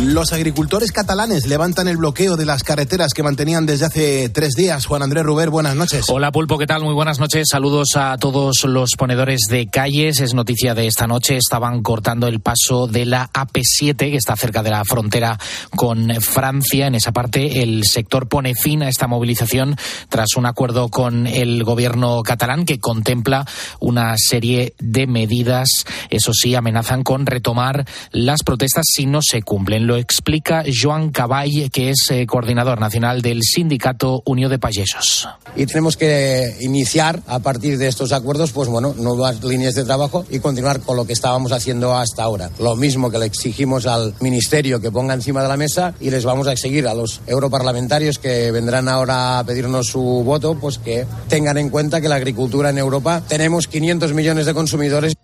Los agricultores catalanes levantan el bloqueo de las carreteras que mantenían desde hace tres días. Juan Andrés Ruber, buenas noches. Hola Pulpo, ¿qué tal? Muy buenas noches. Saludos a todos los ponedores de calles. Es noticia de esta noche. Estaban cortando el paso de la AP7, que está cerca de la frontera con Francia. En esa parte, el sector pone fin a esta movilización tras un acuerdo con el gobierno catalán que contempla una serie de medidas. Eso sí, amenazan con retomar las protestas si no se cumplen lo explica Joan Caball, que es eh, coordinador nacional del sindicato Unión de Payesos. Y tenemos que iniciar a partir de estos acuerdos, pues bueno, nuevas líneas de trabajo y continuar con lo que estábamos haciendo hasta ahora. Lo mismo que le exigimos al ministerio que ponga encima de la mesa y les vamos a exigir a los europarlamentarios que vendrán ahora a pedirnos su voto, pues que tengan en cuenta que la agricultura en Europa tenemos 500 millones de consumidores.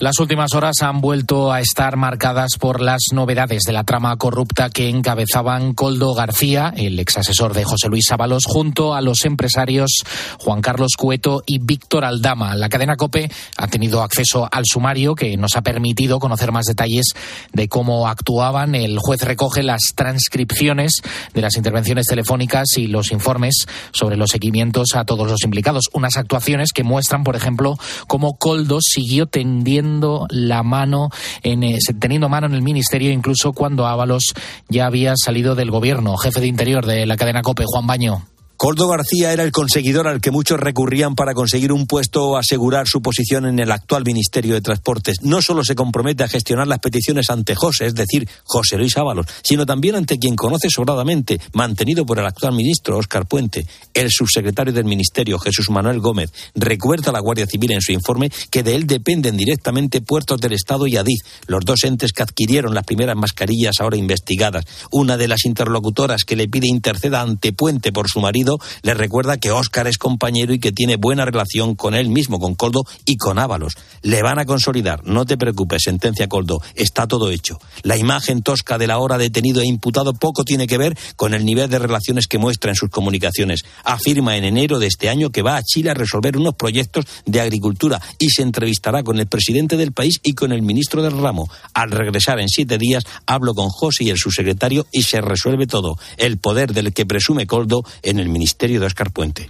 Las últimas horas han vuelto a estar marcadas por las novedades de la trama corrupta que encabezaban Coldo García, el ex asesor de José Luis Ábalos, junto a los empresarios Juan Carlos Cueto y Víctor Aldama. La cadena COPE ha tenido acceso al sumario que nos ha permitido conocer más detalles de cómo actuaban. El juez recoge las transcripciones de las intervenciones telefónicas y los informes sobre los seguimientos a todos los implicados. Unas actuaciones que muestran, por ejemplo, cómo Coldo siguió tendiendo la mano en, eh, teniendo mano en el ministerio incluso cuando Ábalos ya había salido del gobierno. Jefe de Interior de la cadena COPE, Juan Baño. Coldo García era el conseguidor al que muchos recurrían para conseguir un puesto o asegurar su posición en el actual Ministerio de Transportes. No solo se compromete a gestionar las peticiones ante José, es decir, José Luis Ábalos, sino también ante quien conoce sobradamente, mantenido por el actual ministro Óscar Puente, el subsecretario del Ministerio Jesús Manuel Gómez. Recuerda a la Guardia Civil en su informe que de él dependen directamente puertos del Estado y Adif, los dos entes que adquirieron las primeras mascarillas ahora investigadas. Una de las interlocutoras que le pide interceda ante Puente por su marido le recuerda que Óscar es compañero y que tiene buena relación con él mismo, con Coldo y con Ábalos. Le van a consolidar, no te preocupes, sentencia Coldo, está todo hecho. La imagen tosca de la hora detenido e imputado poco tiene que ver con el nivel de relaciones que muestra en sus comunicaciones. Afirma en enero de este año que va a Chile a resolver unos proyectos de agricultura y se entrevistará con el presidente del país y con el ministro del ramo. Al regresar en siete días, hablo con José y el subsecretario y se resuelve todo. El poder del que presume Coldo en el Ministerio de Oscar Puente.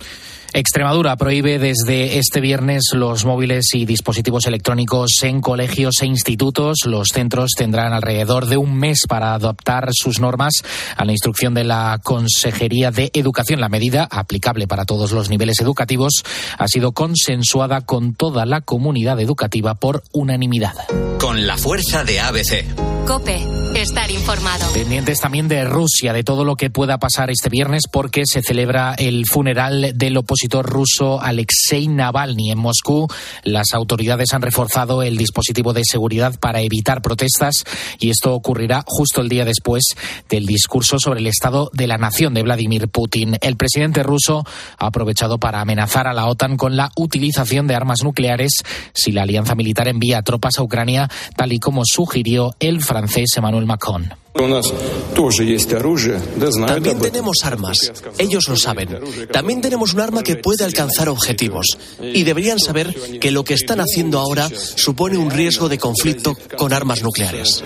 Extremadura prohíbe desde este viernes los móviles y dispositivos electrónicos en colegios e institutos. Los centros tendrán alrededor de un mes para adoptar sus normas a la instrucción de la Consejería de Educación. La medida, aplicable para todos los niveles educativos, ha sido consensuada con toda la comunidad educativa por unanimidad. Con la fuerza de ABC. Cope, estar informado. Pendientes también de Rusia, de todo lo que pueda pasar este viernes, porque se celebra el funeral del opositor ruso Alexei Navalny en Moscú. Las autoridades han reforzado el dispositivo de seguridad para evitar protestas y esto ocurrirá justo el día después del discurso sobre el estado de la nación de Vladimir Putin. El presidente ruso ha aprovechado para amenazar a la OTAN con la utilización de armas nucleares si la alianza militar envía tropas a Ucrania, tal y como sugirió el francés Emmanuel Macron. También tenemos armas. Ellos lo saben. También tenemos un arma que puede alcanzar objetivos. Y deberían saber que lo que están haciendo ahora supone un riesgo de conflicto con armas nucleares.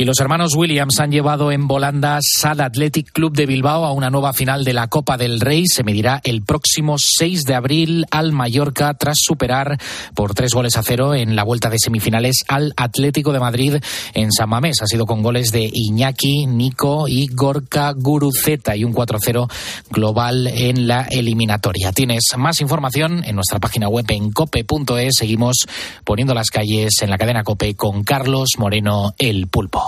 Y los hermanos Williams han llevado en volandas al Athletic Club de Bilbao a una nueva final de la Copa del Rey. Se medirá el próximo 6 de abril al Mallorca tras superar por tres goles a cero en la vuelta de semifinales al Atlético de Madrid en San Mamés. Ha sido con goles de Iñaki, Nico y Gorka Guruceta y un 4-0 global en la eliminatoria. Tienes más información en nuestra página web en cope.es. Seguimos poniendo las calles en la cadena Cope con Carlos Moreno el Pulpo.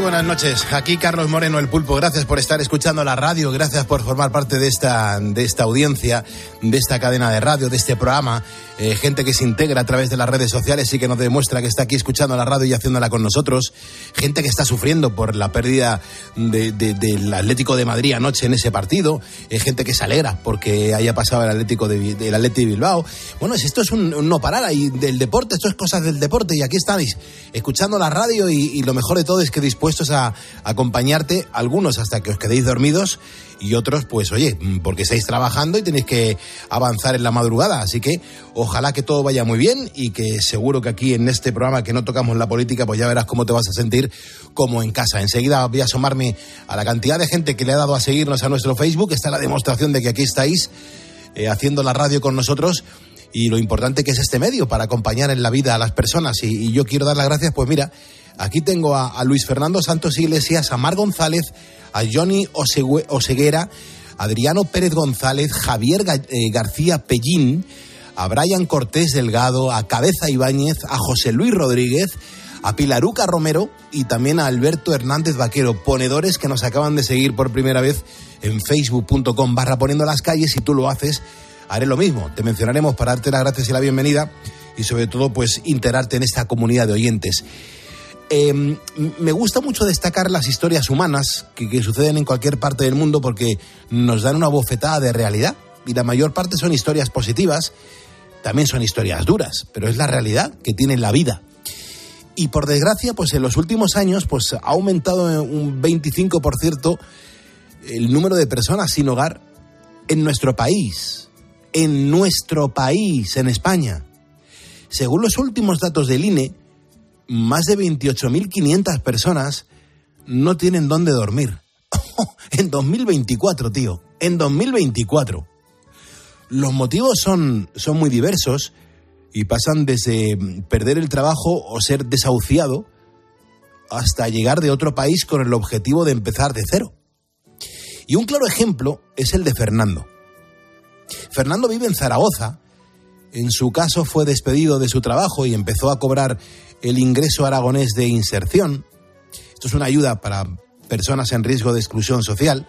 Muy buenas noches. Aquí Carlos Moreno, el pulpo. Gracias por estar escuchando la radio, gracias por formar parte de esta, de esta audiencia, de esta cadena de radio, de este programa. Eh, gente que se integra a través de las redes sociales y que nos demuestra que está aquí escuchando la radio y haciéndola con nosotros. Gente que está sufriendo por la pérdida del Atlético de Madrid anoche en ese partido. Eh, gente que se alegra porque haya pasado el Atlético de, Atlético de Bilbao. Bueno, esto es un, no parar ahí del deporte, esto es cosas del deporte y aquí estáis escuchando la radio y lo mejor de todo es que dispuestos a acompañarte, algunos hasta que os quedéis dormidos y otros, pues oye, porque estáis trabajando y tenéis que avanzar en la madrugada. Así que ojalá que todo vaya muy bien y que seguro que aquí en este programa que no tocamos la política, pues ya verás cómo te vas a sentir como en casa. Enseguida voy a asomarme a la cantidad de gente que le ha dado a seguirnos a nuestro Facebook. Está la demostración de que aquí estáis eh, haciendo la radio con nosotros y lo importante que es este medio para acompañar en la vida a las personas. Y, y yo quiero dar las gracias, pues mira, Aquí tengo a, Luis Fernando Santos Iglesias, a Mar González, a Johnny Oseguera, Adriano Pérez González, Javier eh, García Pellín, a Brian Cortés Delgado, a Cabeza Ibáñez, a José Luis Rodríguez, a Pilaruca Romero y también a Alberto Hernández Vaquero, ponedores que nos acaban de seguir por primera vez en facebook.com barra poniendo las calles. Si tú lo haces, haré lo mismo. Te mencionaremos para darte las gracias y la bienvenida y sobre todo pues integrarte en esta comunidad de oyentes. Em, me gusta mucho destacar las historias humanas que, suceden en cualquier parte del mundo porque nos dan una bofetada de realidad y la mayor parte son historias positivas, también son historias duras, pero es la realidad que tiene la vida. Y por desgracia, pues en los últimos años pues ha aumentado un 25% el número de personas sin hogar en nuestro país, en nuestro país, en España. Según los últimos datos del INE, más de 28.500 personas no tienen dónde dormir. en 2024, tío. En 2024. Los motivos son, son muy diversos y pasan desde perder el trabajo o ser desahuciado hasta llegar de otro país con el objetivo de empezar de cero. Y un claro ejemplo es el de Fernando. Fernando vive en Zaragoza. En su caso fue despedido de su trabajo y empezó a cobrar el ingreso aragonés de inserción. Esto es una ayuda para personas en riesgo de exclusión social.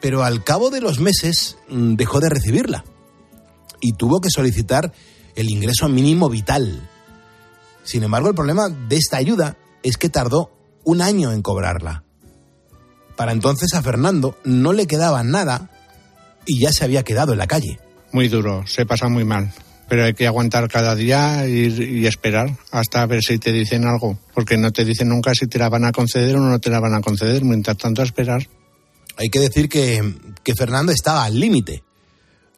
Pero al cabo de los meses mm, dejó de recibirla y tuvo que solicitar el ingreso mínimo vital. Sin embargo, el problema de esta ayuda es que tardó un año en cobrarla. Para entonces a Fernando no le quedaba nada y ya se había quedado en la calle. Muy duro, se pasa muy mal pero hay que aguantar cada día y, esperar hasta ver si te dicen algo, porque no te dicen nunca si te la van a conceder o no te la van a conceder, mientras tanto esperar. Hay que decir que, que Fernando estaba al límite,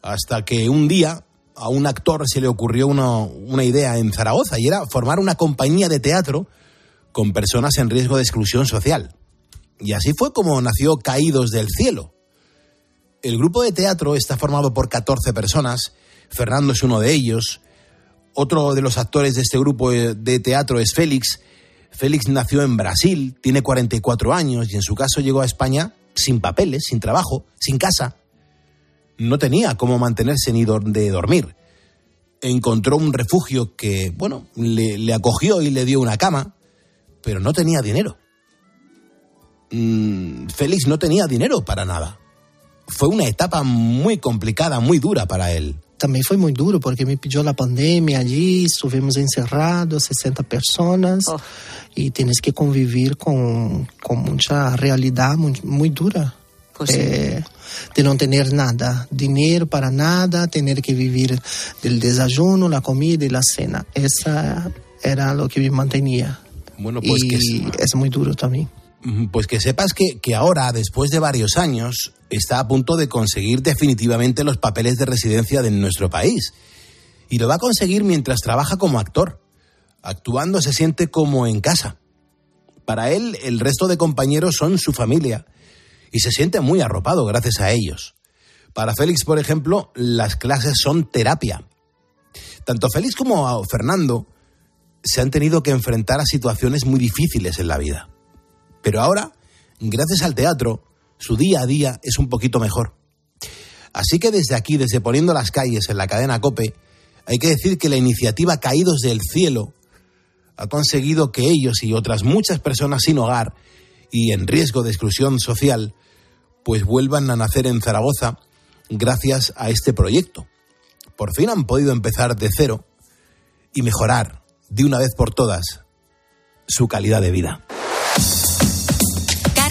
hasta que un día a un actor se le ocurrió una idea en Zaragoza y era formar una compañía de teatro con personas en riesgo de exclusión social. Y así fue como nació Caídos del Cielo. El grupo de teatro está formado por 14 personas Fernando es uno de ellos. Otro de los actores de este grupo de teatro es Félix. Félix nació en Brasil, tiene 44 años y en su caso llegó a España sin papeles, sin trabajo, sin casa. No tenía cómo mantenerse ni de dormir. Encontró un refugio que, bueno, le, acogió y le dio una cama, pero no tenía dinero. Mm, Félix no tenía dinero para nada. Fue una etapa muy complicada, muy dura para él. também foi muito duro, porque me pediu a pandemia ali, estivemos encerrados, 60 pessoas, oh. e tens que conviver com, com muita realidade muito, muito dura. É, de não ter nada, dinheiro para nada, ter que viver do desajuno, a comida e a cena. Essa era o que me mantinha. Bueno, pues y que... es muy duro también. Pues que sepas que, que ahora, después de varios años, está a punto de conseguir definitivamente los papeles de residencia de nuestro país. Y lo va a conseguir mientras trabaja como actor. Actuando se siente como en casa. Para él, el resto de compañeros son su familia y se siente muy arropado gracias a ellos. Para Félix, por ejemplo, las clases son terapia. Tanto Félix como Fernando se han tenido que enfrentar a situaciones muy difíciles en la vida. Pero ahora, gracias al teatro, su día a día es un poquito mejor. Así que desde aquí, desde poniendo las calles en la cadena Cope, hay que decir que la iniciativa Caídos del Cielo ha conseguido que ellos y otras muchas personas sin hogar y en riesgo de exclusión social, pues vuelvan a nacer en Zaragoza gracias a este proyecto. Por fin han podido empezar de cero y mejorar de una vez por todas su calidad de vida.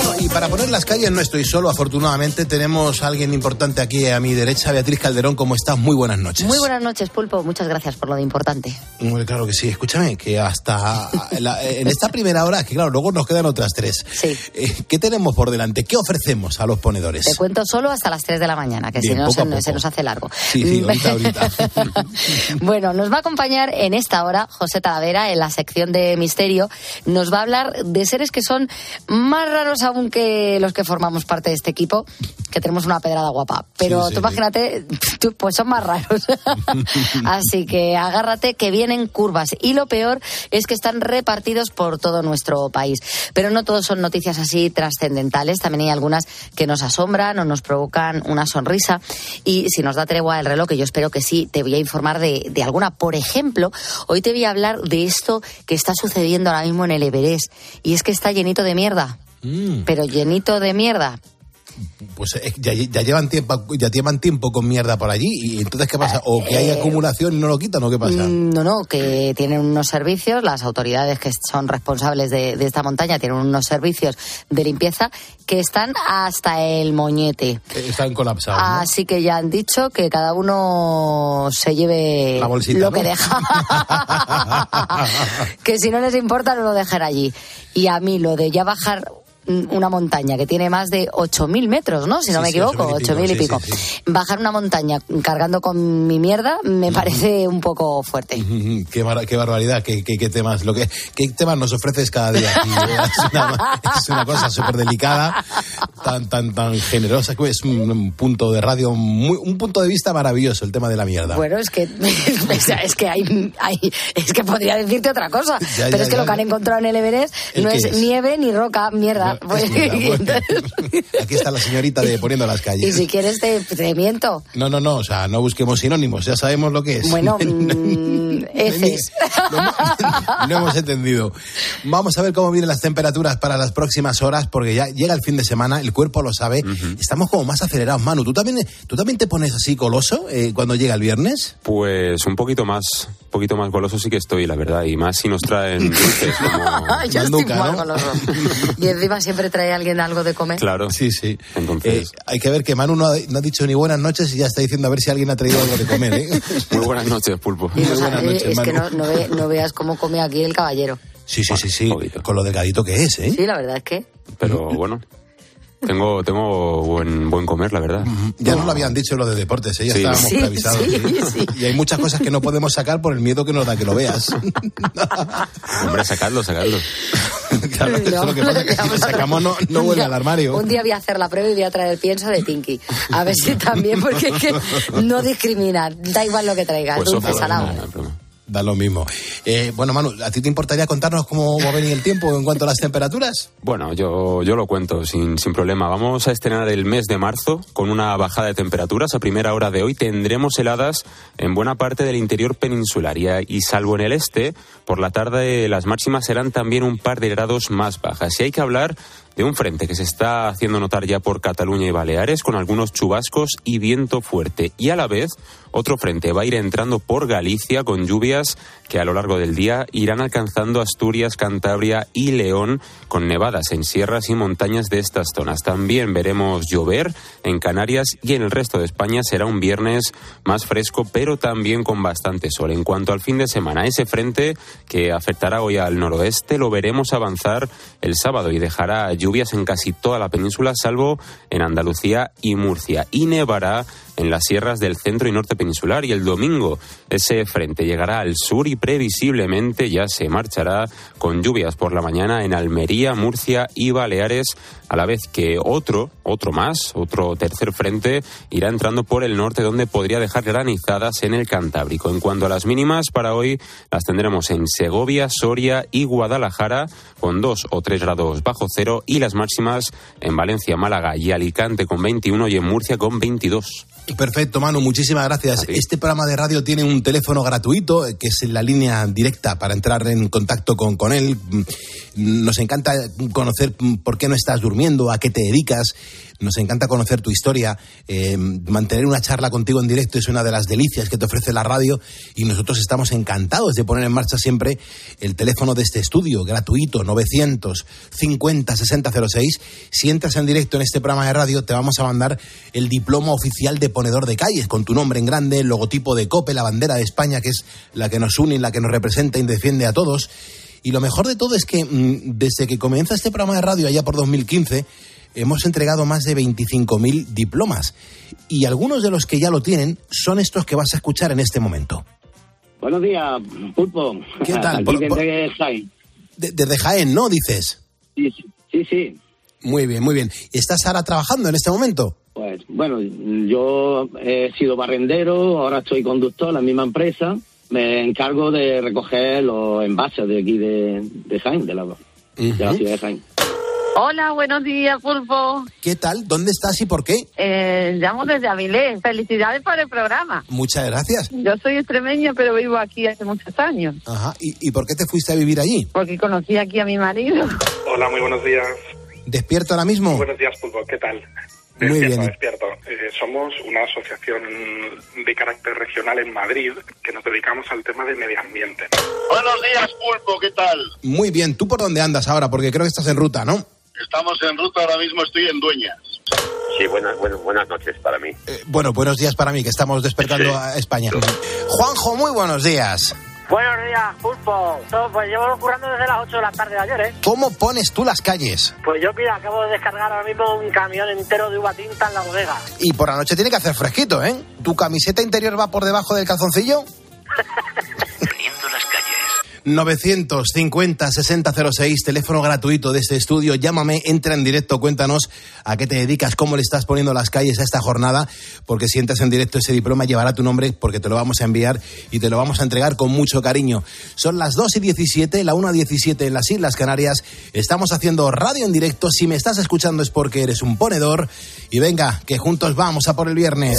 Bueno, y para poner las calles no estoy solo, afortunadamente tenemos a alguien importante aquí a mi derecha, Beatriz Calderón, ¿cómo estás? Muy buenas noches. Muy buenas noches, Pulpo, muchas gracias por lo de importante. Muy claro que sí, escúchame, que hasta la- en esta primera hora, que claro, luego nos quedan otras tres. Sí. Eh, ¿Qué tenemos por delante? ¿Qué ofrecemos a los ponedores? Te cuento solo hasta las 3 de la mañana, que Bien, si no a se, nos hace largo. Sí, sí, ahorita, ahorita. bueno, nos va a acompañar en esta hora José Talavera en la sección de Misterio. Nos va a hablar de seres que son más raros aún que los que formamos parte de este equipo, que tenemos una pedrada guapa. Pero Sí, sí, tú imagínate, tú, pues son más raros. Así que agárrate que vienen curvas. Y lo peor es que están repartidos por todo nuestro país. Pero no todos son noticias así trascendentales. También hay algunas que nos asombran o nos provocan una sonrisa. Y si nos da tregua el reloj, que yo espero que sí, te voy a informar de, de alguna. Por ejemplo, hoy te voy a hablar de esto que está sucediendo ahora mismo en el Everest. Y es que está llenito de mierda. Mm, Pero llenito de mierda. pues eh, ya, ya llevan tiempo, ya llevan tiempo con mierda por allí y entonces ¿qué pasa? ¿O que hay acumulación y no lo quitan o qué pasa? Mm, No, no, que tienen unos servicios, las autoridades que son responsables de, de esta montaña tienen unos servicios de limpieza que están hasta el moñete. Eh, Están colapsados. ¿no? Así que ya han dicho que cada uno se lleve La bolsita, lo ¿no? que deja. que si no les importa, no lo dejen allí. Y a mí lo de ya bajar una montaña que tiene más de 8.000 metros, ¿no? Si no Sí, me equivoco, 8.000 y 8.000 y pico, pico. sí, sí, Bajar una montaña cargando con mi mierda me parece un poco fuerte. Qué, bar- qué barbaridad, qué, qué- qué temas, lo que, qué temas nos ofreces cada día. aquí, es, una, es una cosa súper delicada, tan, tan, tan generosa, que es un, un punto de radio, muy- un punto de vista maravilloso el tema de la mierda. Bueno, es que es que hay, hay- es que podría decirte otra cosa, Ya, pero ya, es que ya. lo que han encontrado en el Everest ¿El no es? nieve ni roca, mierda. Pues- es mierda, bueno. Aquí está la señorita de poniendo las y calles. si quieres te, te miento. No, no, no, o sea, no busquemos sinónimos, ya sabemos lo que es. Bueno, mm, heces. Lo hemos, lo hemos entendido. Vamos a ver cómo vienen las temperaturas para las próximas horas, porque ya llega el fin de semana, el cuerpo lo sabe. Estamos como más acelerados, Manu. ¿Tú también, ¿tú también te pones así coloso eh, cuando llega el viernes? Pues un poquito más, un poquito más goloso sí que estoy, la verdad, y más si nos traen dulces como... Yo estoy Manduca, ¿no? goloso. Y encima siempre trae alguien algo de comer. Claro. Sí, sí. Entonces- Eh, hay que ver que Manu no ha, no ha dicho ni buenas noches y ya está diciendo a ver si alguien ha traído algo de comer. ¿eh? Muy buenas noches, Pulpo. Y no Muy sabe- buenas noches, es que no, no ve- no veas cómo come aquí el caballero. Sí, sí, sí, sí. Con lo delgadito que es, ¿eh? Sí, la verdad es que. Pero bueno, tengo, tengo buen, buen comer, la verdad. Ya nos lo habían dicho lo de deportes, ¿eh? ya Sí. estábamos Sí, preavisados. sí, ¿sí? sí. Y hay muchas cosas que no podemos sacar por el miedo que nos da que lo veas. Hombre, sacadlo, sacadlo. claro, eso lo que pasa, que si lo sacamos no, no Un vuelve día- al armario. Un día voy a hacer la prueba y voy a traer pienso de Tinky. A ver si también, porque es que no discrimina. Da igual lo que traigas, Pues dulce, ojo, salado. no. Da lo mismo. Eh, bueno, Manu, ¿a ti te importaría contarnos cómo va a venir el tiempo en cuanto a las temperaturas? Bueno, yo, yo lo cuento sin, sin problema. Vamos a estrenar el mes de marzo con una bajada de temperaturas. A primera hora de hoy tendremos heladas en buena parte del interior peninsular y, y salvo en el este, por la tarde las máximas serán también un par de grados más bajas. Y hay que hablar de un frente que se está haciendo notar ya por Cataluña y Baleares con algunos chubascos y viento fuerte. Y a la vez, otro frente va a ir entrando por Galicia con lluvias que a lo largo del día irán alcanzando Asturias, Cantabria y León con nevadas en sierras y montañas de estas zonas. También veremos llover en Canarias y en el resto de España será un viernes más fresco pero también con bastante sol. En cuanto al fin de semana, ese frente que afectará hoy al noroeste lo veremos avanzar el sábado y dejará lluvias en casi toda la península salvo en Andalucía y Murcia. Y nevará en las sierras del centro y norte peninsular y el domingo ese frente llegará al sur y previsiblemente ya se marchará con lluvias por la mañana en Almería, Murcia y Baleares, a la vez que otro, otro más, otro tercer frente irá entrando por el norte donde podría dejar granizadas en el Cantábrico. En cuanto a las mínimas, para hoy las tendremos en Segovia, Soria y Guadalajara con 2 o 3 grados bajo cero y las máximas en Valencia, Málaga y Alicante con 21 y en Murcia con 22. Perfecto, Manu, muchísimas gracias. Este programa de radio tiene un teléfono gratuito, eh, que es la línea directa para entrar en contacto con, con él. Mm, Nos encanta conocer mm, por qué no estás durmiendo, a qué te dedicas. Nos encanta conocer tu historia. Eh, mantener una charla contigo en directo es una de las delicias que te ofrece la radio y nosotros estamos encantados de poner en marcha siempre el teléfono de este estudio, gratuito, 950 6006. Si entras en directo en este programa de radio, te vamos a mandar el diploma oficial de ponedor de calles, con tu nombre en grande, el logotipo de COPE, la bandera de España, que es la que nos une y la que nos representa y defiende a todos. Y lo mejor de todo es que mm, desde que comienza este programa de radio allá por 2015, hemos entregado más de 25.000 diplomas. Y algunos de los que ya lo tienen son estos que vas a escuchar en este momento. Buenos días, Pulpo. ¿Qué tal? Aquí Por- desde por- Jaén. De- desde Jaén, ¿no? Dices. Sí, sí, sí. Muy bien, muy bien. ¿Estás ahora trabajando en este momento? Pues bueno, yo he sido barrendero, ahora estoy conductor en la misma empresa. Me encargo de recoger los envases de aquí de, de Jaén, de la, de la ciudad de Jaén. Hola, buenos días, Pulpo. ¿Qué tal? ¿Dónde estás y por qué? Eh, llamo desde Avilés. Felicidades por el programa. Muchas gracias. Yo soy extremeña, pero vivo aquí hace muchos años. Ajá. ¿Y, y por qué te fuiste a vivir allí? Porque conocí aquí a mi marido. Hola, muy buenos días. ¿Despierto ahora mismo? Buenos días, Pulpo. ¿Qué tal? Muy despierto, bien. despierto. Eh, somos una asociación de carácter regional en Madrid que nos dedicamos al tema del medio ambiente. Buenos días, Pulpo, ¿qué tal? Muy bien. ¿Tú por dónde andas ahora? Porque creo que estás en ruta, ¿no? Estamos en ruta, ahora mismo estoy en Dueñas. Sí, buenas, buenas, buenas noches para mí. Eh, bueno, buenos días para mí, que estamos despertando a España. Juanjo, muy buenos días. Buenos días, Pulpo. Pues llevo currando desde las 8 de la tarde de ayer, ¿eh? ¿Cómo pones tú las calles? Pues yo, mira, acabo de descargar ahora mismo un camión entero de uva tinta en la bodega. Y por la noche tiene que hacer fresquito, ¿eh? ¿Tu camiseta interior va por debajo del calzoncillo? 950 6006, teléfono gratuito de este estudio. Llámame, entra en directo, cuéntanos a qué te dedicas, cómo le estás poniendo las calles a esta jornada, porque si entras en directo ese diploma llevará tu nombre, porque te lo vamos a enviar y te lo vamos a entregar con mucho cariño. Son las 2 y 17, la 1 y 17 en las Islas Canarias. Estamos haciendo radio en directo. Si me estás escuchando es porque eres un ponedor. Y venga, que juntos vamos a por el viernes.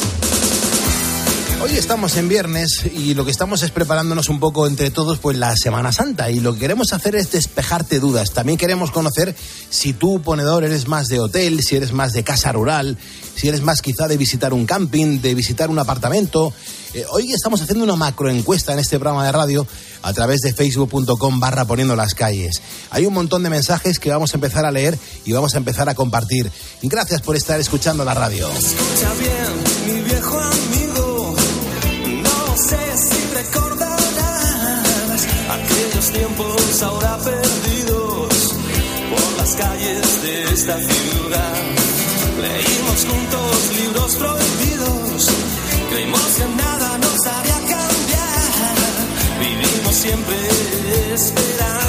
Hoy estamos en viernes y lo que estamos es preparándonos un poco entre todos pues la Semana Santa y lo que queremos hacer es despejarte dudas. También queremos conocer si tú, ponedor, eres más de hotel, si eres más de casa rural, si eres más quizá de visitar un camping, de visitar un apartamento. Eh, hoy estamos haciendo una macroencuesta en este programa de radio a través de facebook.com barra poniendo las calles. Hay un montón de mensajes que vamos a empezar a leer y vamos a empezar a compartir. Gracias por estar escuchando la radio. Escucha bien, mi viejo amigo. Tiempos ahora perdidos por las calles de esta ciudad. Leímos juntos libros prohibidos, creímos que nada nos haría cambiar. Vivimos siempre esperando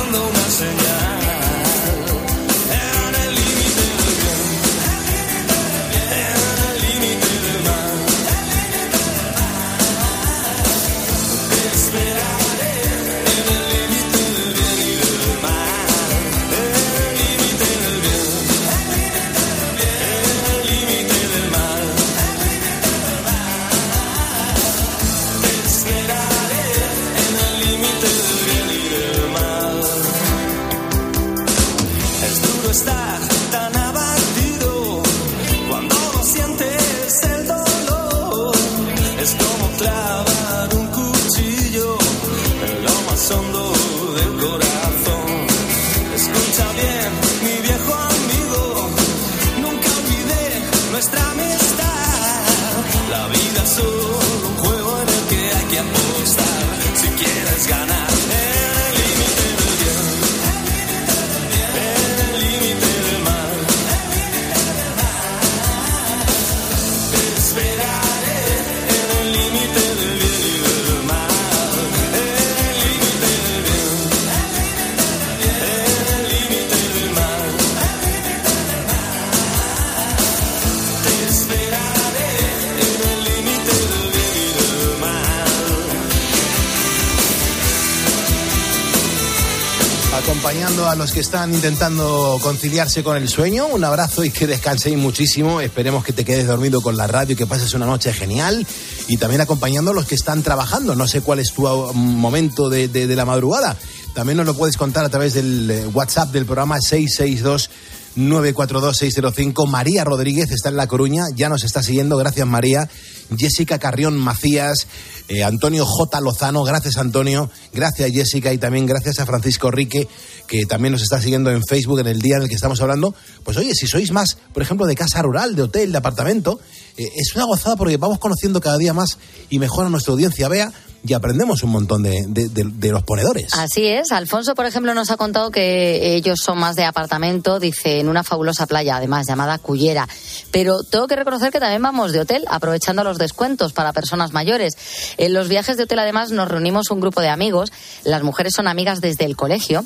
que están intentando conciliarse con el sueño, un abrazo y que descanséis muchísimo. Esperemos que te quedes dormido con la radio y que pases una noche genial. Y también acompañando a los que están trabajando. No sé cuál es tu uh, momento de, de- de la madrugada. También nos lo puedes contar a través del eh, WhatsApp del programa 662. 942-605. María Rodríguez está en La Coruña, ya nos está siguiendo. Gracias, María. Jessica Carrión Macías, eh, Antonio J. Lozano, gracias, Antonio. Gracias, Jessica. Y también gracias a Francisco Rique, que también nos está siguiendo en Facebook en el día en el que estamos hablando. Pues oye, si sois más, por ejemplo, de casa rural, de hotel, de apartamento, eh, es una gozada porque vamos conociendo cada día más y mejor a nuestra audiencia. Vea, y aprendemos un montón de, de- los ponedores. Así es. Alfonso, por ejemplo, nos ha contado que ellos son más de apartamento, dice, en una fabulosa playa, además llamada Cullera. Pero tengo que reconocer que también vamos de hotel, aprovechando los descuentos para personas mayores. En los viajes de hotel, además, nos reunimos un grupo de amigos. Las mujeres son amigas desde el colegio.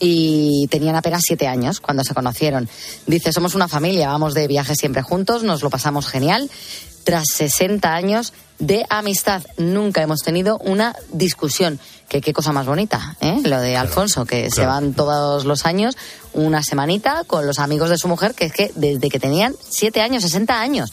Y tenían apenas siete años cuando se conocieron. Dice, somos una familia, vamos de viaje siempre juntos, nos lo pasamos genial. Tras 60 años de amistad, nunca hemos tenido una discusión. Que qué cosa más bonita, ¿eh? Lo de Alfonso, que se van todos los años una semanita con los amigos de su mujer, que es que desde que tenían siete años, 60 años.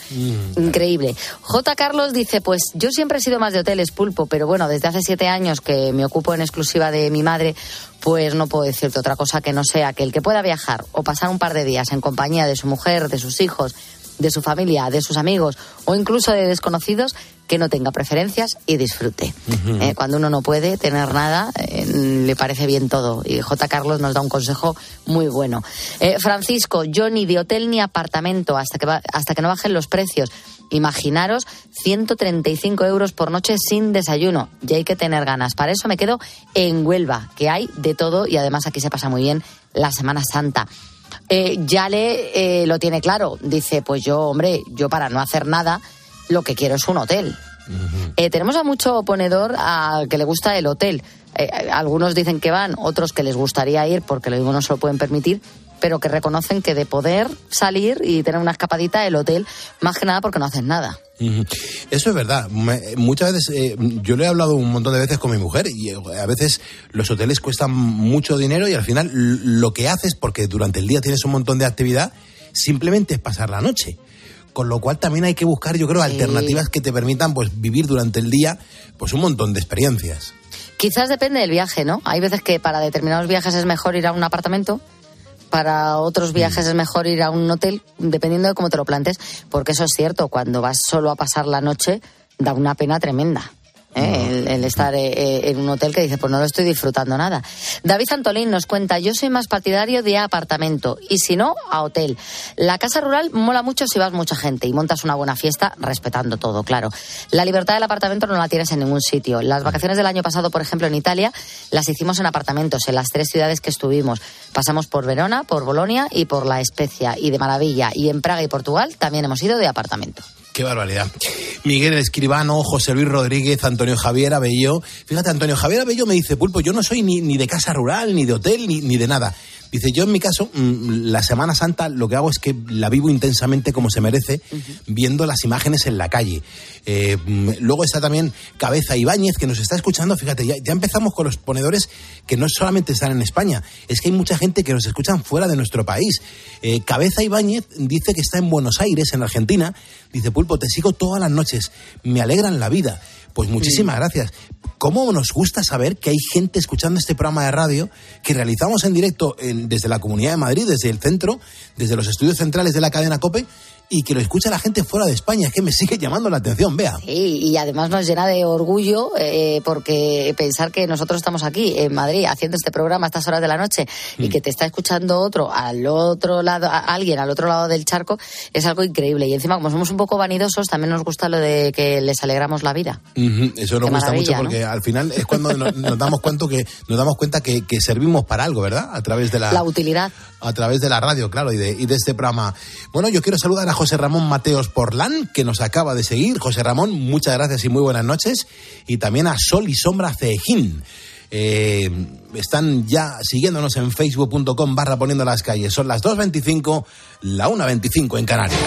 Increíble. J. Carlos dice, pues yo siempre he sido más de hoteles, pulpo, pero bueno, desde hace siete años que me ocupo en exclusiva de mi madre, pues no puedo decirte otra cosa que no sea que el que pueda viajar o pasar un par de días en compañía de su mujer, de sus hijos, de su familia, de sus amigos o incluso de desconocidos, que no tenga preferencias y disfrute. Eh, cuando uno no puede tener nada, eh, le parece bien todo. Y J. Carlos nos da un consejo muy bueno. Eh, Francisco, yo ni de hotel ni apartamento hasta que, va- hasta que no bajen los precios. Imaginaros 135 euros por noche sin desayuno. Y hay que tener ganas. Para eso me quedo en Huelva, que hay de todo y además aquí se pasa muy bien la Semana Santa. Eh, Yale eh, lo tiene claro. Dice, pues yo, hombre, yo para no hacer nada, lo que quiero es un hotel. Eh, tenemos a mucho ponedor a que le gusta el hotel. Eh, algunos dicen que van, otros que les gustaría ir porque lo mismo no se lo pueden permitir, pero que reconocen que de poder salir y tener una escapadita, el hotel, más que nada porque no hacen nada. Eso es verdad. Muchas veces, eh, yo lo he hablado un montón de veces con mi mujer y eh, a veces los hoteles cuestan mucho dinero y al final lo que haces, porque durante el día tienes un montón de actividad, simplemente es pasar la noche. Con lo cual también hay que buscar, yo creo, alternativas que te permitan pues vivir durante el día pues un montón de experiencias. Quizás depende del viaje, ¿no? Hay veces que para determinados viajes es mejor ir a un apartamento, para otros viajes es mejor ir a un hotel, dependiendo de cómo te lo plantes, porque eso es cierto, cuando vas solo a pasar la noche da una pena tremenda. ¿Eh? El, el estar eh, eh, en un hotel que dice, pues no lo estoy disfrutando nada. David Antolín nos cuenta, yo soy más partidario de apartamento y si no, a hotel. La casa rural mola mucho si vas mucha gente y montas una buena fiesta respetando todo, claro. La libertad del apartamento no la tienes en ningún sitio. Las vacaciones del año pasado, por ejemplo, en Italia, las hicimos en apartamentos, en las tres ciudades que estuvimos. Pasamos por Verona, por Bolonia y por La Especia y de maravilla. Y en Praga y Portugal también hemos ido de apartamento. Qué barbaridad. Miguel el Escribano, José Luis Rodríguez, Antonio Javier Abello. Fíjate, Antonio Javier Abello me dice, Pulpo, yo no soy ni, ni de casa rural, ni de hotel, ni, ni de nada. Dice, yo en mi caso, mm, la Semana Santa lo que hago es que la vivo intensamente como se merece, viendo las imágenes en la calle. Eh, mm, luego está también Cabeza Ibáñez, que nos está escuchando. Fíjate, ya, ya empezamos con los ponedores que no solamente están en España, es que hay mucha gente que nos escuchan fuera de nuestro país. Eh, Cabeza Ibáñez dice que está en Buenos Aires, en Argentina. Dice, Pulpo, te sigo todas las noches, me alegran la vida. Pues muchísimas gracias. ¿Cómo nos gusta saber que hay gente escuchando este programa de radio que realizamos en directo en- desde la Comunidad de Madrid, desde el centro, desde los estudios centrales de la cadena COPE? y que lo escucha la gente fuera de España. Es que me sigue llamando la atención, vea. Sí, y además nos llena de orgullo eh, porque pensar que nosotros estamos aquí en Madrid haciendo este programa a estas horas de la noche y Mm. que te está escuchando otro al otro lado, a- alguien al otro lado del charco, es algo increíble. Y encima, como somos un poco vanidosos, también nos gusta lo de que les alegramos la vida. Eso nos gusta mucho porque al final es cuando nos, nos damos cuenta que nos damos cuenta que, que servimos para algo, ¿verdad? A través de la, La utilidad. a través de la radio, claro, y de, y de este programa. Bueno, yo quiero saludar a José Ramón Mateos Porlán, que nos acaba de seguir. José Ramón, muchas gracias y muy buenas noches. Y también a Sol y Sombra Cejín. Eh, están ya siguiéndonos en facebook.com barra poniendo las calles. Son las 2.25, la 1.25 en Canarias.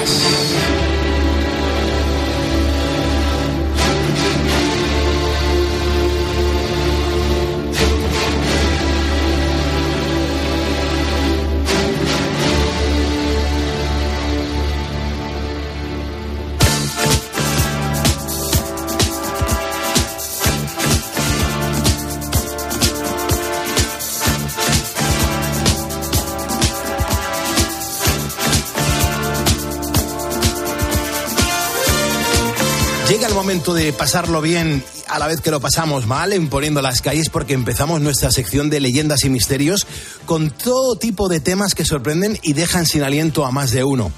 De pasarlo bien a la vez que lo pasamos mal en poniendo las calles porque empezamos nuestra sección de leyendas y misterios con todo tipo de temas que sorprenden y dejan sin aliento a más de uno.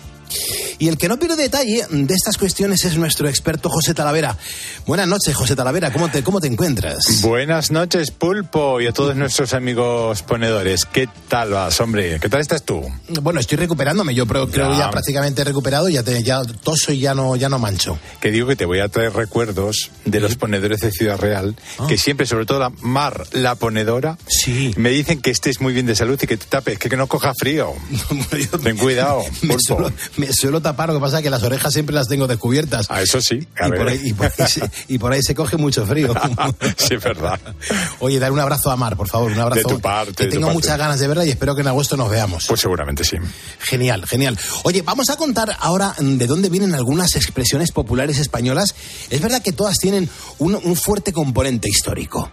Y el que no pierde detalle de estas cuestiones es nuestro experto José Talavera. Buenas noches, José Talavera, ¿cómo te, cómo te encuentras? Buenas noches, Pulpo, y a todos nuestros amigos ponedores. ¿Qué tal vas, hombre? ¿Qué tal estás tú? Bueno, estoy recuperándome, yo creo, creo Ya. prácticamente recuperado, ya, te, ya toso y ya no, ya no mancho. Que digo que te voy a traer recuerdos de los ponedores de Ciudad Real, que siempre, sobre todo la Mar, la ponedora, me dicen que estés muy bien de salud y que te tapes, que, que no coja frío. Ten cuidado, Me Pulpo. suelo, me suelo tapar, lo que pasa es que las orejas siempre las tengo descubiertas. Ah, eso sí. a Y ver. por, ahí, y, por ahí se, y por ahí se coge mucho frío. sí, es verdad. Oye, dar un abrazo a Mar, por favor, un abrazo. De tu parte, Que de tu tengo parte. muchas ganas de verla y espero que en agosto nos veamos. Pues seguramente sí. Genial, genial. Oye, vamos a contar ahora mm, de dónde vienen algunas expresiones populares españolas. Es verdad que todas tienen un, un fuerte componente histórico.